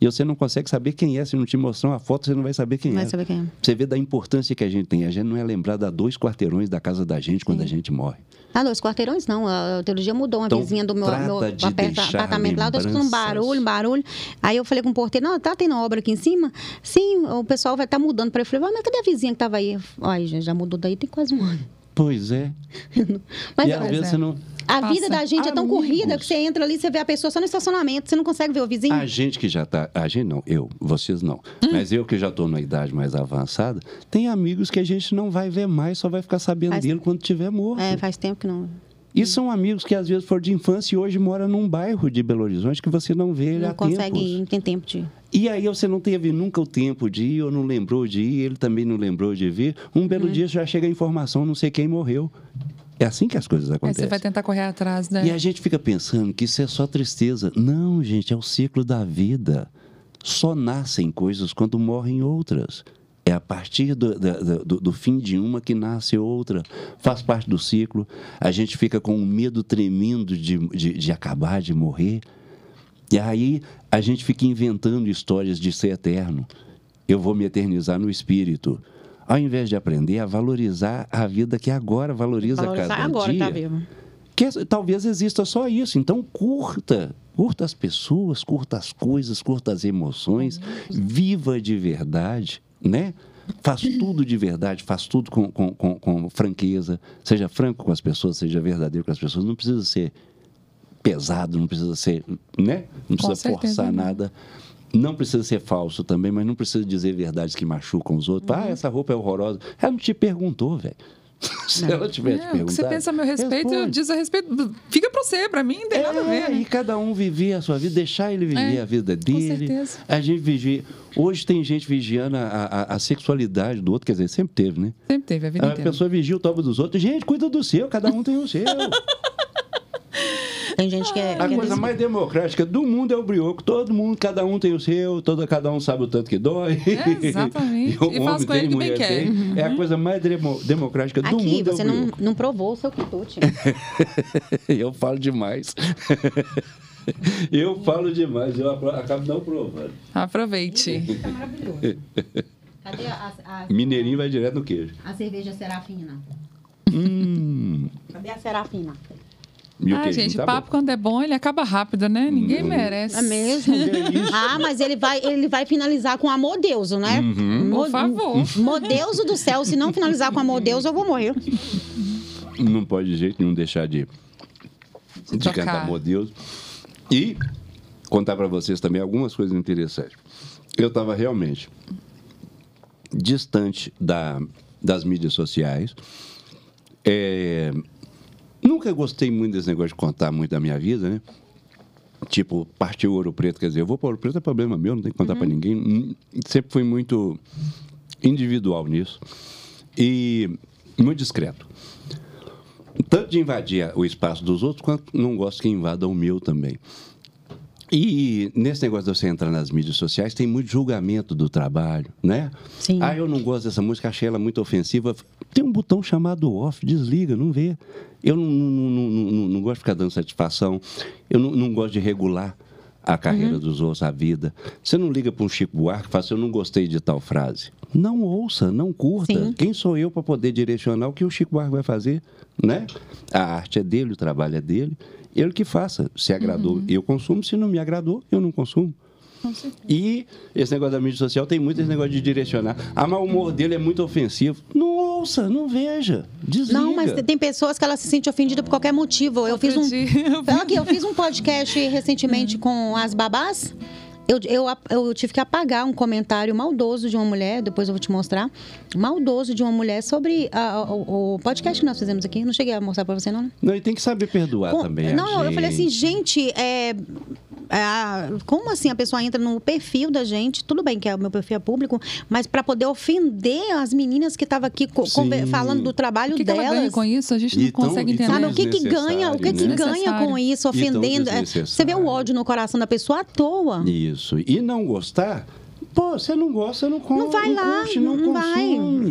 E você não consegue saber quem é. Se não te mostrar uma foto, você não vai saber quem vai é. saber quem é. Você vê da importância que a gente tem. A gente não é lembrado a dois quarteirões da casa da gente quando a gente morre. Ah, dois quarteirões não. A dia mudou uma Então, vizinha do meu, meu de apartamento lá. Eu tô escutando um barulho, um barulho. Aí eu falei com o porteiro, não, tá tendo obra aqui em cima? Sim, o pessoal vai estar mudando para ele. Eu falei, "Ah, mas cadê a vizinha que tava aí? Ai, já, já mudou daí tem quase um ano. Pois é. [laughs] Mas e às ó, vezes é. você não. A Passa. vida da gente é tão Amigos. corrida que você entra ali, você vê a pessoa só no estacionamento, você não consegue ver o vizinho. A gente que já está. A gente não, eu, vocês não. Hum. Mas eu que já estou numa idade mais avançada, tem amigos que a gente não vai ver mais, só vai ficar sabendo Faz- dele quando tiver morto. É, faz tempo que não. E são amigos que às vezes foram de infância e hoje moram num bairro de Belo Horizonte que você não vê ele Não há consegue tempos. ir, não tem tempo de. E aí você não teve nunca o tempo de ir, ou não lembrou de ir, ele também não lembrou de vir. Um Uhum. belo dia já chega a informação, não sei quem morreu. É assim que as coisas Aí acontecem. você vai tentar correr atrás, né? E a gente fica pensando que isso é só tristeza. Não, gente, é o ciclo da vida. Só nascem coisas quando morrem outras. É a partir do, do- do fim de uma que nasce outra. Faz parte do ciclo. A gente fica com um medo tremendo de, de, de acabar, de morrer. E aí a gente fica inventando histórias de ser eterno. Eu vou me eternizar no espírito. Ao invés de aprender a valorizar a vida que agora valoriza Valorizar cada agora que dia. tá vivo. Que talvez exista só isso. Então, curta. Curta as pessoas, curta as coisas, curta as emoções. Viva de verdade, né? Faz tudo de verdade, faz tudo com, com, com, com franqueza. Seja franco com as pessoas, seja verdadeiro com as pessoas. Não precisa ser pesado, não precisa ser, né? Não precisa certeza forçar nada. Não precisa ser falso também, mas não precisa dizer verdades que machucam os outros. Uhum. Ah, essa roupa é horrorosa. Ela não te perguntou, velho. [laughs] Se ela tivesse É, perguntado. você pensa a meu respeito, responde. diz a respeito. Fica pra você, pra mim não tem nada a ver. É, né? e cada um viver a sua vida, deixar ele viver É, a vida dele. certeza. A gente vigia. Hoje tem gente vigiando a, a- a sexualidade do outro, quer dizer, sempre teve, né? Sempre teve a vida A inteira. pessoa vigia o topo dos outros. Gente, cuida do seu, cada um tem o seu. [laughs] Tem gente que é. A que é coisa desse- mais democrática do mundo é o brioco. Todo mundo, cada um tem o seu, todo, cada um sabe o tanto que dói. É, exatamente. [laughs] o E faz homem com ele tem, que bem mulher quer. Uhum. tem. É a coisa mais demo- democrática do Aqui, mundo. você é o não, não provou o seu quitute. [laughs] [laughs] Eu falo demais. eu falo demais, eu acabo não provando. Aproveite. Cadê a, a, Mineirinho vai direto no queijo. a cerveja serafina? Hum. Cadê a serafina? E Ah, gente, tá o papo quando é bom, ele acaba rápido, né? Ninguém merece. É mesmo? [laughs] Ah, mas ele vai, ele vai finalizar com amor Deuso, né? Uhum. Mo- Por favor. Amor Deuso do céu, se não finalizar com amor Deus, eu vou morrer. bom. Não pode de jeito nenhum deixar de, de cantar Amor Deus. E contar para vocês também algumas coisas interessantes. Eu estava realmente distante da, das mídias sociais. É, nunca gostei muito desse negócio de contar muito da minha vida, né? Tipo, partiu Ouro Preto, quer dizer, eu vou para Ouro Preto é problema meu, não tem que contar para ninguém. Hum, Sempre fui muito individual nisso e muito discreto. Tanto de invadir o espaço dos outros, quanto não gosto que invada o meu também. E nesse negócio de você entrar nas mídias sociais, tem muito julgamento do trabalho, né? Sim. Ah, eu não gosto dessa música, achei ela muito ofensiva. Tem um botão chamado off, desliga, não vê. Eu não, não, não, não, gosto de ficar dando satisfação, eu não, não gosto de regular a carreira Uhum. dos outros, a vida. Você não liga para um Chico Buarque e fala assim, eu não gostei de tal frase. Não ouça, não curta. Sim. Quem sou eu para poder direcionar o que o Chico Buarque vai fazer, né? A arte é dele, o trabalho é dele. Ele que faça. Se agradou, Uhum. eu consumo. Se não me agradou, eu não consumo. E esse negócio da mídia social tem muito esse negócio de direcionar. Ah, mas o humor dele é muito ofensivo. Não ouça, não veja. Desliga. Não, mas tem pessoas que elas se sentem ofendidas por qualquer motivo. Eu fiz um. [laughs] Eu vi- Fala aqui, eu fiz um podcast recentemente com as babás. Eu, eu, eu tive que apagar um comentário maldoso de uma mulher, depois eu vou te mostrar. Maldoso de uma mulher sobre a- o, o podcast que nós fizemos aqui. Não cheguei a mostrar pra você, não, né? Não, e tem que saber perdoar Com- também. não, eu falei assim, gente. gente, é, é, como assim a pessoa entra no perfil da gente? Tudo bem que é o meu perfil é público, mas para poder ofender as meninas que estavam aqui falando do trabalho O que, que ela ganha delas. com isso? A gente não E tão- consegue tão entender. Sabe o que que ganha? O que que Desnecessário, ganha né? com isso, ofendendo? É. Você vê o ódio no coração da pessoa à toa. Isso. E não gostar. Pô, você não gosta, não come. Não vai lá, curte, não, não vai.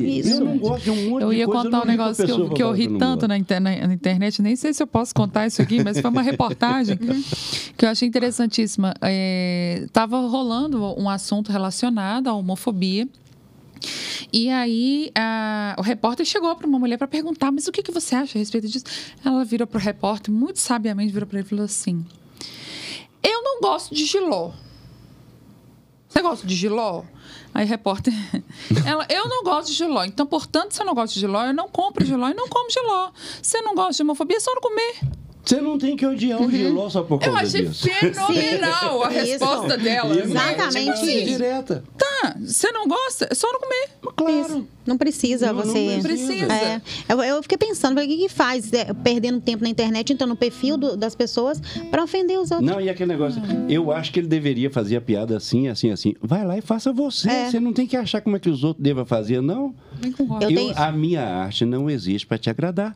Isso. Eu não gosto de um monte Eu de ia coisa, contar um não ligo pra negócio que eu, que eu ri não tanto na, inter- na- internet, nem sei se eu posso contar isso aqui, mas foi uma [laughs] reportagem que eu achei interessantíssima. É, tava rolando um assunto relacionado à homofobia. E aí a- o repórter chegou para uma mulher para perguntar, mas o que, que você acha a respeito disso? Ela virou para o repórter, muito sabiamente virou para ele e falou assim: Eu não gosto de giló. Você gosta de giló? Aí, repórter, [laughs] ela, eu não gosto de giló. Então, portanto, se eu não gosto de giló, eu não compro giló e não como giló. Se eu não gosta de homofobia, é só não comer. Você não tem que odiar o giló só por causa Eu achei disso. fenomenal a Isso. resposta dela. Exatamente Tipo isso. Direta. Tá, você não gosta, é só não comer. Claro. Não precisa Não, não você. precisa. É. Eu, eu fiquei pensando, o que, que faz? É, perdendo tempo na internet, entrando no perfil do- das pessoas para ofender os outros. Não, e aquele negócio, eu acho que ele deveria fazer a piada assim, assim, assim. Vai lá e faça você. É. Você não tem que achar como é que os outros devem fazer, não. Eu Eu- tenho- A minha arte não existe para te agradar.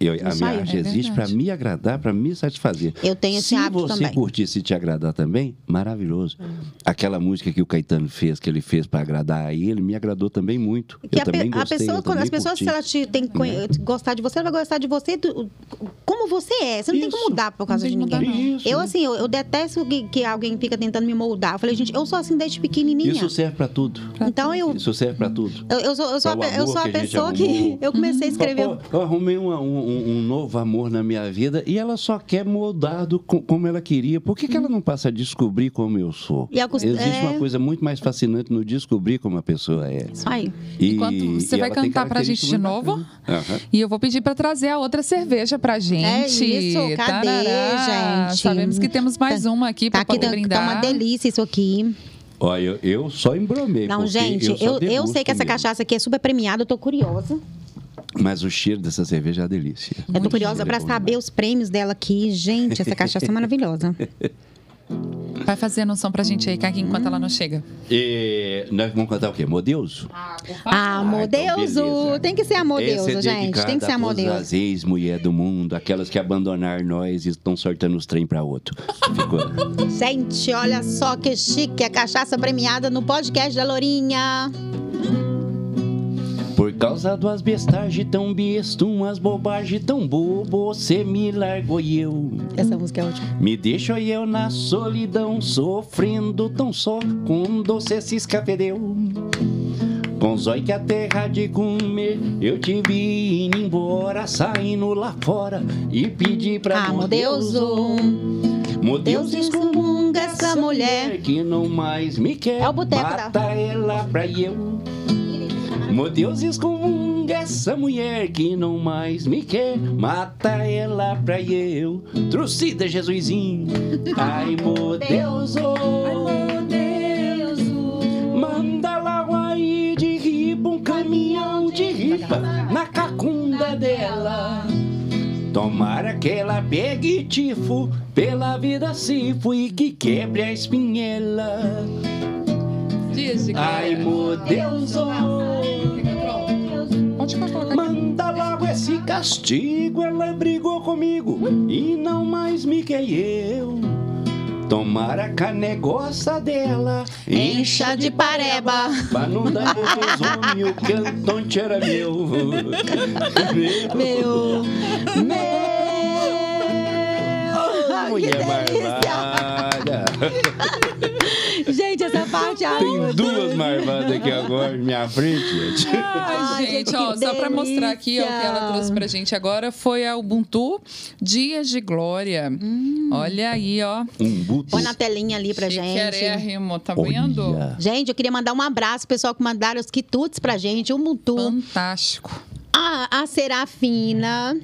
Eu, a Isso minha É existe para me agradar, para me satisfazer. Eu tenho esse Se hábito você também. curtir e te agradar também, maravilhoso. Aquela música que o Caetano fez, que ele fez para agradar a ele, me agradou também muito. Que eu a, pe- também a gostei, pessoa, eu quando as pessoas, curti. se ela te tem que conhe- gostar de você, ela vai gostar de você do- como você é. Você não tem que Isso. mudar por causa Não de ninguém. mudar, não. Isso. Eu, assim, eu, eu detesto que, que alguém fica tentando me moldar. Eu falei, gente, eu sou assim desde pequenininha. Isso serve para tudo. Então eu, Isso serve para tudo. eu, eu sou, eu sou, a, eu sou a a pessoa que [laughs] eu comecei a escrever. Pô, eu arrumei uma- um, um- novo amor na minha vida e ela só quer moldar do, co- como ela queria. Por que, que ela não passa a descobrir como eu sou? E Existe é. uma coisa muito mais fascinante no descobrir como a pessoa é. Isso aí. E, Enquanto você e vai cantar pra gente de novo. Aham. E eu vou pedir para trazer a outra cerveja pra gente. É isso, cadê, Tarará. gente? Sabemos que temos mais Tá- uma aqui Tá para poder tá, brindar. tá uma delícia isso aqui. Olha, eu, eu só embromei. Não, gente, eu, eu, eu sei que essa mesmo. cachaça aqui é super premiada, eu tô curiosa. Mas o cheiro dessa cerveja é uma delícia. Eu tô curiosa pra é bom saber demais. os prêmios dela aqui. Gente, essa cachaça é maravilhosa. [laughs] Vai fazendo um som pra gente aí, Kaki, enquanto ela não chega. E nós vamos cantar o quê? Modeuso? Ah, então Deuso. beleza. Tem que ser amor Esse Deuso, é gente. Tem que ser a amor todas Deuso. as ex-mulher do mundo, aquelas que abandonaram nós e estão sortando os trem para outro. Ficou. [laughs] Gente, olha só que chique. A cachaça premiada no podcast da Lourinha. Por causa das bestagem tão besto, umas bobagens tão bobo, você me largou e eu. Essa música é ótima. Me deixou eu na solidão, sofrendo tão só quando você se escapedeu. Com zói que a terra de comer, eu te vi indo embora, saindo lá fora e pedi pra Deuso. Meu Deus, Deus excomunga excomunga essa mulher que não mais me quer. É o boteco da- Mata ela pra eu. Meu Deus, excomunga essa mulher que não mais me quer. Mata ela pra eu. Trucida, Jesusinho. Ai, meu Deus, oh. Manda lá aí de riba um caminhão de ripa na cacunda dela. Tomara que ela pegue tifo, pela vida se fui que quebre a espinhela. Diz, Ai, meu Deus, oh. Pode colocar aqui. Manda logo esse castigo, ela brigou comigo e não mais me quer eu. Tomara que a negócio dela Encha de pareba. Pra não dar homens o cantante era meu. Meu. Meu. Mulher que delícia. marvada. [laughs] Gente, essa parte. ai, Tem duas Deus. marvadas aqui agora na minha frente, gente. Ai, Ai, gente, ó, só pra mostrar aqui, ó, o que ela trouxe pra gente agora foi a Ubuntu Dias de Glória. Hum. Olha aí, ó. Um buto. Põe na telinha ali pra gente. Chiquérrimo, tá vendo? Olha. Gente, eu queria mandar um abraço pro pessoal que mandaram os quitutes pra gente, o Mutu, Fantástico. a, a Serafina.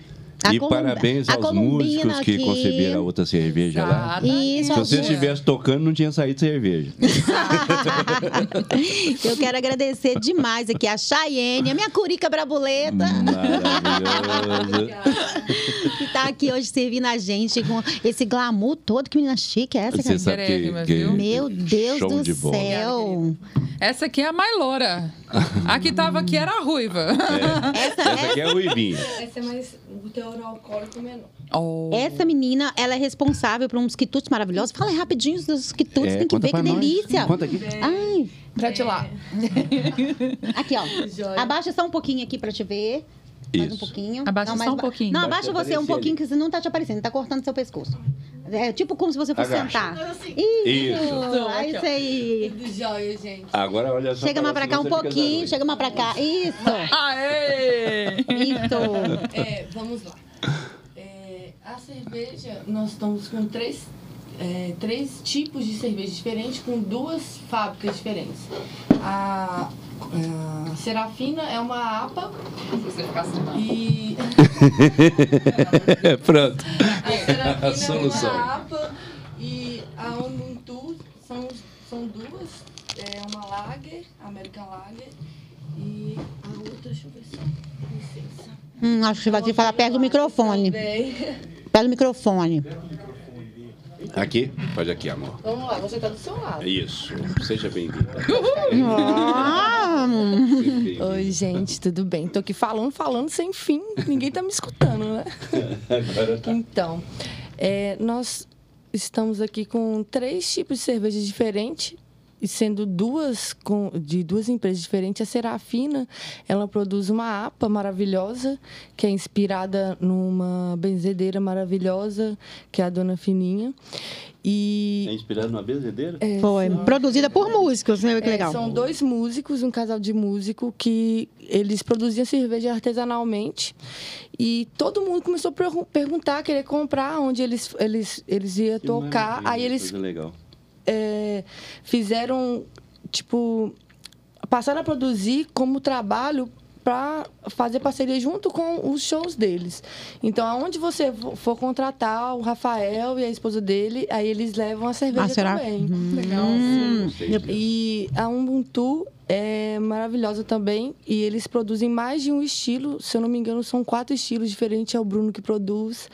A E Colum- parabéns aos músicos que aqui. conceberam a outra cerveja lá. Isso, Se você estivesse tocando, não tinha saído cerveja. [laughs] Eu quero agradecer demais aqui a Chayenne, a minha curica brabuleta, [laughs] que tá aqui hoje servindo a gente com esse glamour todo. Que menina chique é essa, Você cara? sabe que, que? Meu Deus show do de céu. Essa aqui é a mais loura. A que tava aqui era a ruiva. Essa, Essa aqui é a Ruivinha. Essa é mais o teor alcoólico menor. Oh. essa menina, ela é responsável por uns quitutes maravilhosos. Fala aí rapidinho dos quitutes, É, tem que ver que nós. delícia. Conta aqui. Ai, Pra te lá. [laughs] aqui, ó. Joia. Abaixa só um pouquinho aqui pra te ver. Mais um pouquinho. Abaixa Não, só um pouquinho. Não, abaixa você um pouquinho, ali. que senão tá te aparecendo, tá cortando seu pescoço. É tipo como se você fosse Agacha. sentar. Assim. Isso, Isso. é isso aí. Tudo jóia, gente. Agora olha só. Chega mais pra cá um você pouquinho, chega mais pra cá. Isso, Aê! isso. É, vamos lá. É, a cerveja, nós estamos com três, é, três tipos de cerveja diferentes, com duas fábricas diferentes. A, a Serafina é uma APA Você ficasse de e [laughs] Pronto. a Serafina A solução. é uma APA e a Ubuntu são, são duas. É uma Lager, American Lager, e a outra, deixa eu ver só, licença. Hum, acho que você vai ter que falar perto do microfone. Também. Perto do microfone. Aqui? Pode aqui, amor. Vamos lá, você tá do seu lado. Isso. Seja bem-vinda. Ah, Oi, gente, tudo bem? Tô aqui falando, falando sem fim. Ninguém tá me escutando, né? [laughs] Agora tá. Então, é, nós estamos aqui com três tipos de cerveja diferentes. E sendo duas com, de duas empresas diferentes, a Serafina, ela produz uma APA maravilhosa, que é inspirada numa benzedeira maravilhosa, que é a Dona Fininha. É E inspirado numa benzedeira? Foi. Produzida por músicos, né? Que É, legal. são dois músicos, um casal de músico que eles produziam cerveja artesanalmente e todo mundo começou a pergu- perguntar, querer comprar onde eles eles eles iam Que tocar. Aí eles coisa legal. É, fizeram tipo passaram a produzir como trabalho para fazer parceria junto com os shows deles. Então, aonde você for- contratar o Rafael e a esposa dele, aí eles levam a cerveja Ah, será? também. Legal. Gostei disso. E a Ubuntu é maravilhosa também. E eles produzem mais de um estilo. Se eu não me engano, são quatro estilos diferentes. É o Bruno que produz.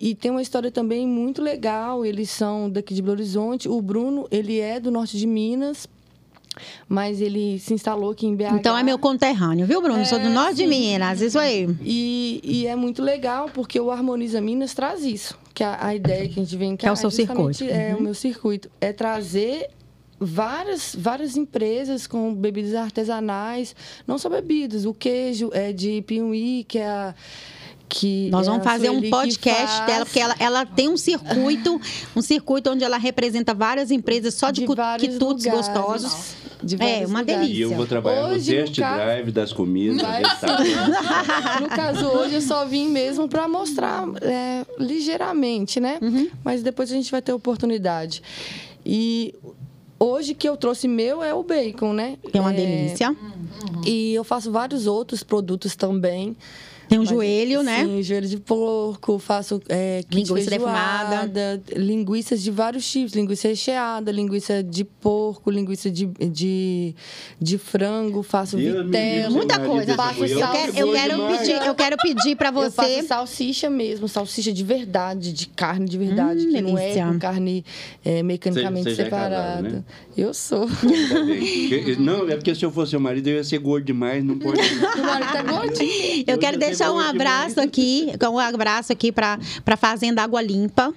E tem uma história também muito legal. Eles são daqui de Belo Horizonte. O Bruno, ele é do norte de Minas. Mas ele se instalou aqui em BH. Então é meu conterrâneo, viu, Bruno? Sou do É, norte de. Minas, isso aí. E, e é muito legal porque o Harmoniza Minas traz isso. Que a, a ideia que a gente vem cá Que é o seu justamente circuito. É Uhum. o meu circuito. É trazer várias, várias empresas com bebidas artesanais. Não só bebidas. O queijo é de Piuí, que é a... Que Nós vamos fazer um Sueli podcast faz. dela, porque ela, ela tem um circuito, [laughs] um circuito onde ela representa várias empresas só de, vários quitutes gostosos. De É, uma lugares. E eu delícia. vou trabalhar Hoje, no no test caso- drive das comidas. No caso, hoje eu só vim mesmo para mostrar é, ligeiramente, né? Uhum. Mas depois a gente vai ter oportunidade. E hoje que eu trouxe meu é o bacon, né? É uma É, delícia. E eu faço vários outros produtos também. Tem um Mas, joelho, né? Sim, joelho de porco, faço é, Linguiça feijoada, defumada. linguiças de vários tipos, linguiça recheada, linguiça de porco, linguiça de, de, de frango, faço Deus vitela. Muita coisa. dessa Faço Eu sal- quero, que eu quero demais. pedir, eu quero pedir para Eu você. faço salsicha mesmo, salsicha de verdade, de carne de verdade, Hum, que não é com carne é, mecanicamente Você- você já é separada. né? Eu sou. [laughs] Não, é porque se eu fosse seu marido, eu ia ser gordo demais, não pode. [laughs] Meu marido tá gordinho. Eu quero ia ser deixar um que abraço aqui, um abraço aqui para para Fazenda Água Limpa,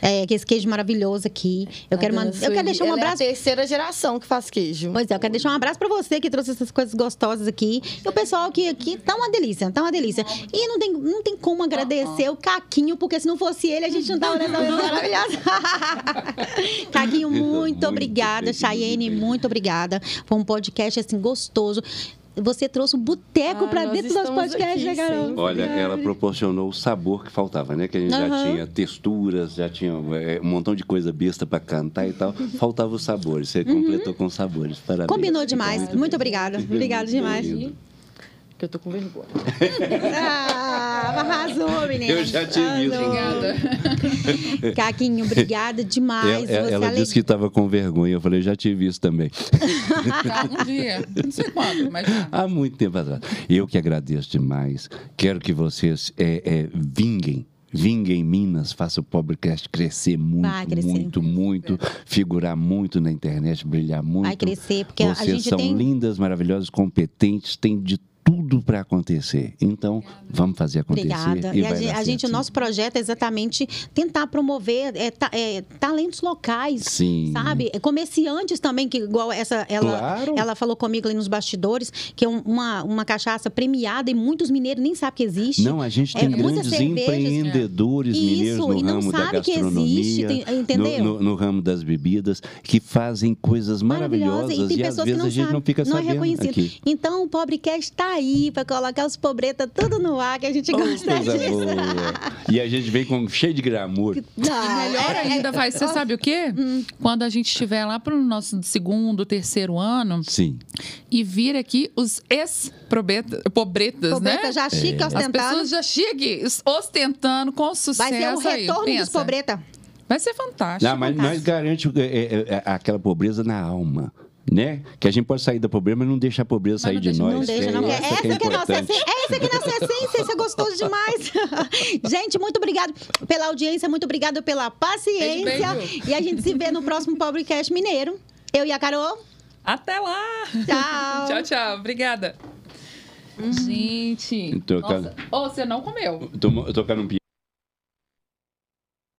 é, que esse queijo maravilhoso aqui. Eu quero, mandar, eu quero deixar um ela abraço É a terceira geração que faz queijo. Pois é, eu quero deixar um abraço pra você que trouxe essas coisas gostosas aqui. E o pessoal que aqui tá uma delícia, tá uma delícia. E não tem, não tem como agradecer o Caquinho, porque se não fosse ele, a gente não tava nessa maravilhosa. [laughs] Caquinho, muito Muito obrigada. Chayene, muito obrigada. Foi um podcast assim gostoso. Você trouxe um boteco Ah, pra nós dentro do nosso podcast, aqui, né, Carol? sim. Olha, ela proporcionou o sabor que faltava, né? Que a gente já Aham. tinha texturas, já tinha é, um montão de coisa besta para cantar e tal. Faltava os sabores. Você completou com sabores. Parabéns. Combinou demais. Muito, bem. obrigada. Obrigada Muito demais. Lindo. Que eu tô com vergonha. Ah, arrasou, menina. Eu já te vi. Obrigada. [laughs] Caquinho, obrigada demais. Ela, Você ela disse que estava com vergonha. Eu falei, já tive isso também. Tá, um dia. Não sei quando, mas. Há muito tempo atrás. Eu que agradeço demais. Quero que vocês é, é, vinguem. Vinguem em Minas, faça o Pobrecast crescer muito, Vai crescer. muito, muito, figurar muito na internet, brilhar muito. Vai crescer, porque a Vocês gente são tem- lindas, maravilhosas, competentes, têm de tudo para acontecer. Então, vamos fazer acontecer. Obrigada. E, E, a, gente, a gente- o nosso projeto é exatamente tentar promover é, ta- é, talentos locais. Sim. Sabe? Comerciantes também, que igual essa, ela, Claro. ela falou comigo ali nos bastidores, que é um- uma, uma cachaça premiada e muitos mineiros nem sabem que existe. Não, a gente É, tem muitas grandes empreendedores Isso, mineiros no e não ramo da sabe que gastronomia, existe, tem- entendeu? No, no- no ramo das bebidas, que fazem coisas maravilhosas E tem e, às pessoas vezes que não a gente sabem, não fica não é sabendo reconhecido. aqui. Então o Pobrecast está aí para colocar os pobretas tudo no ar, que a gente Oh, gosta coisa disso. boa. E a gente vem com cheio de glamour. Não, Melhor é- ainda vai ser, sabe o quê? Quando a gente estiver lá para o nosso segundo, terceiro ano Sim. e vir aqui os ex-pobretas, Pobreta né? já chica, As ostentando. pessoas já chegam ostentando com sucesso. Vai ser o aí, retorno dos pensa. pobreta. Vai ser fantástico. Não, mas nós garante é, é, é, aquela pobreza na alma. Né? Que a gente pode sair da pobreza, mas não deixa a pobreza sair não de deixa- nós. Não deixa, É não essa Essa que é que é nossa essência. Essa que é nossa essência. Isso é gostoso demais. [laughs] gente, muito obrigada pela audiência, muito obrigada pela paciência. Beijo, beijo. E a gente se vê no próximo Pobrecast Mineiro. Eu e a Carol. Até lá! Tchau. [laughs] tchau, tchau. Obrigada. Gente. Tô- Nossa. Ô, você não comeu. Tô, tô tocando um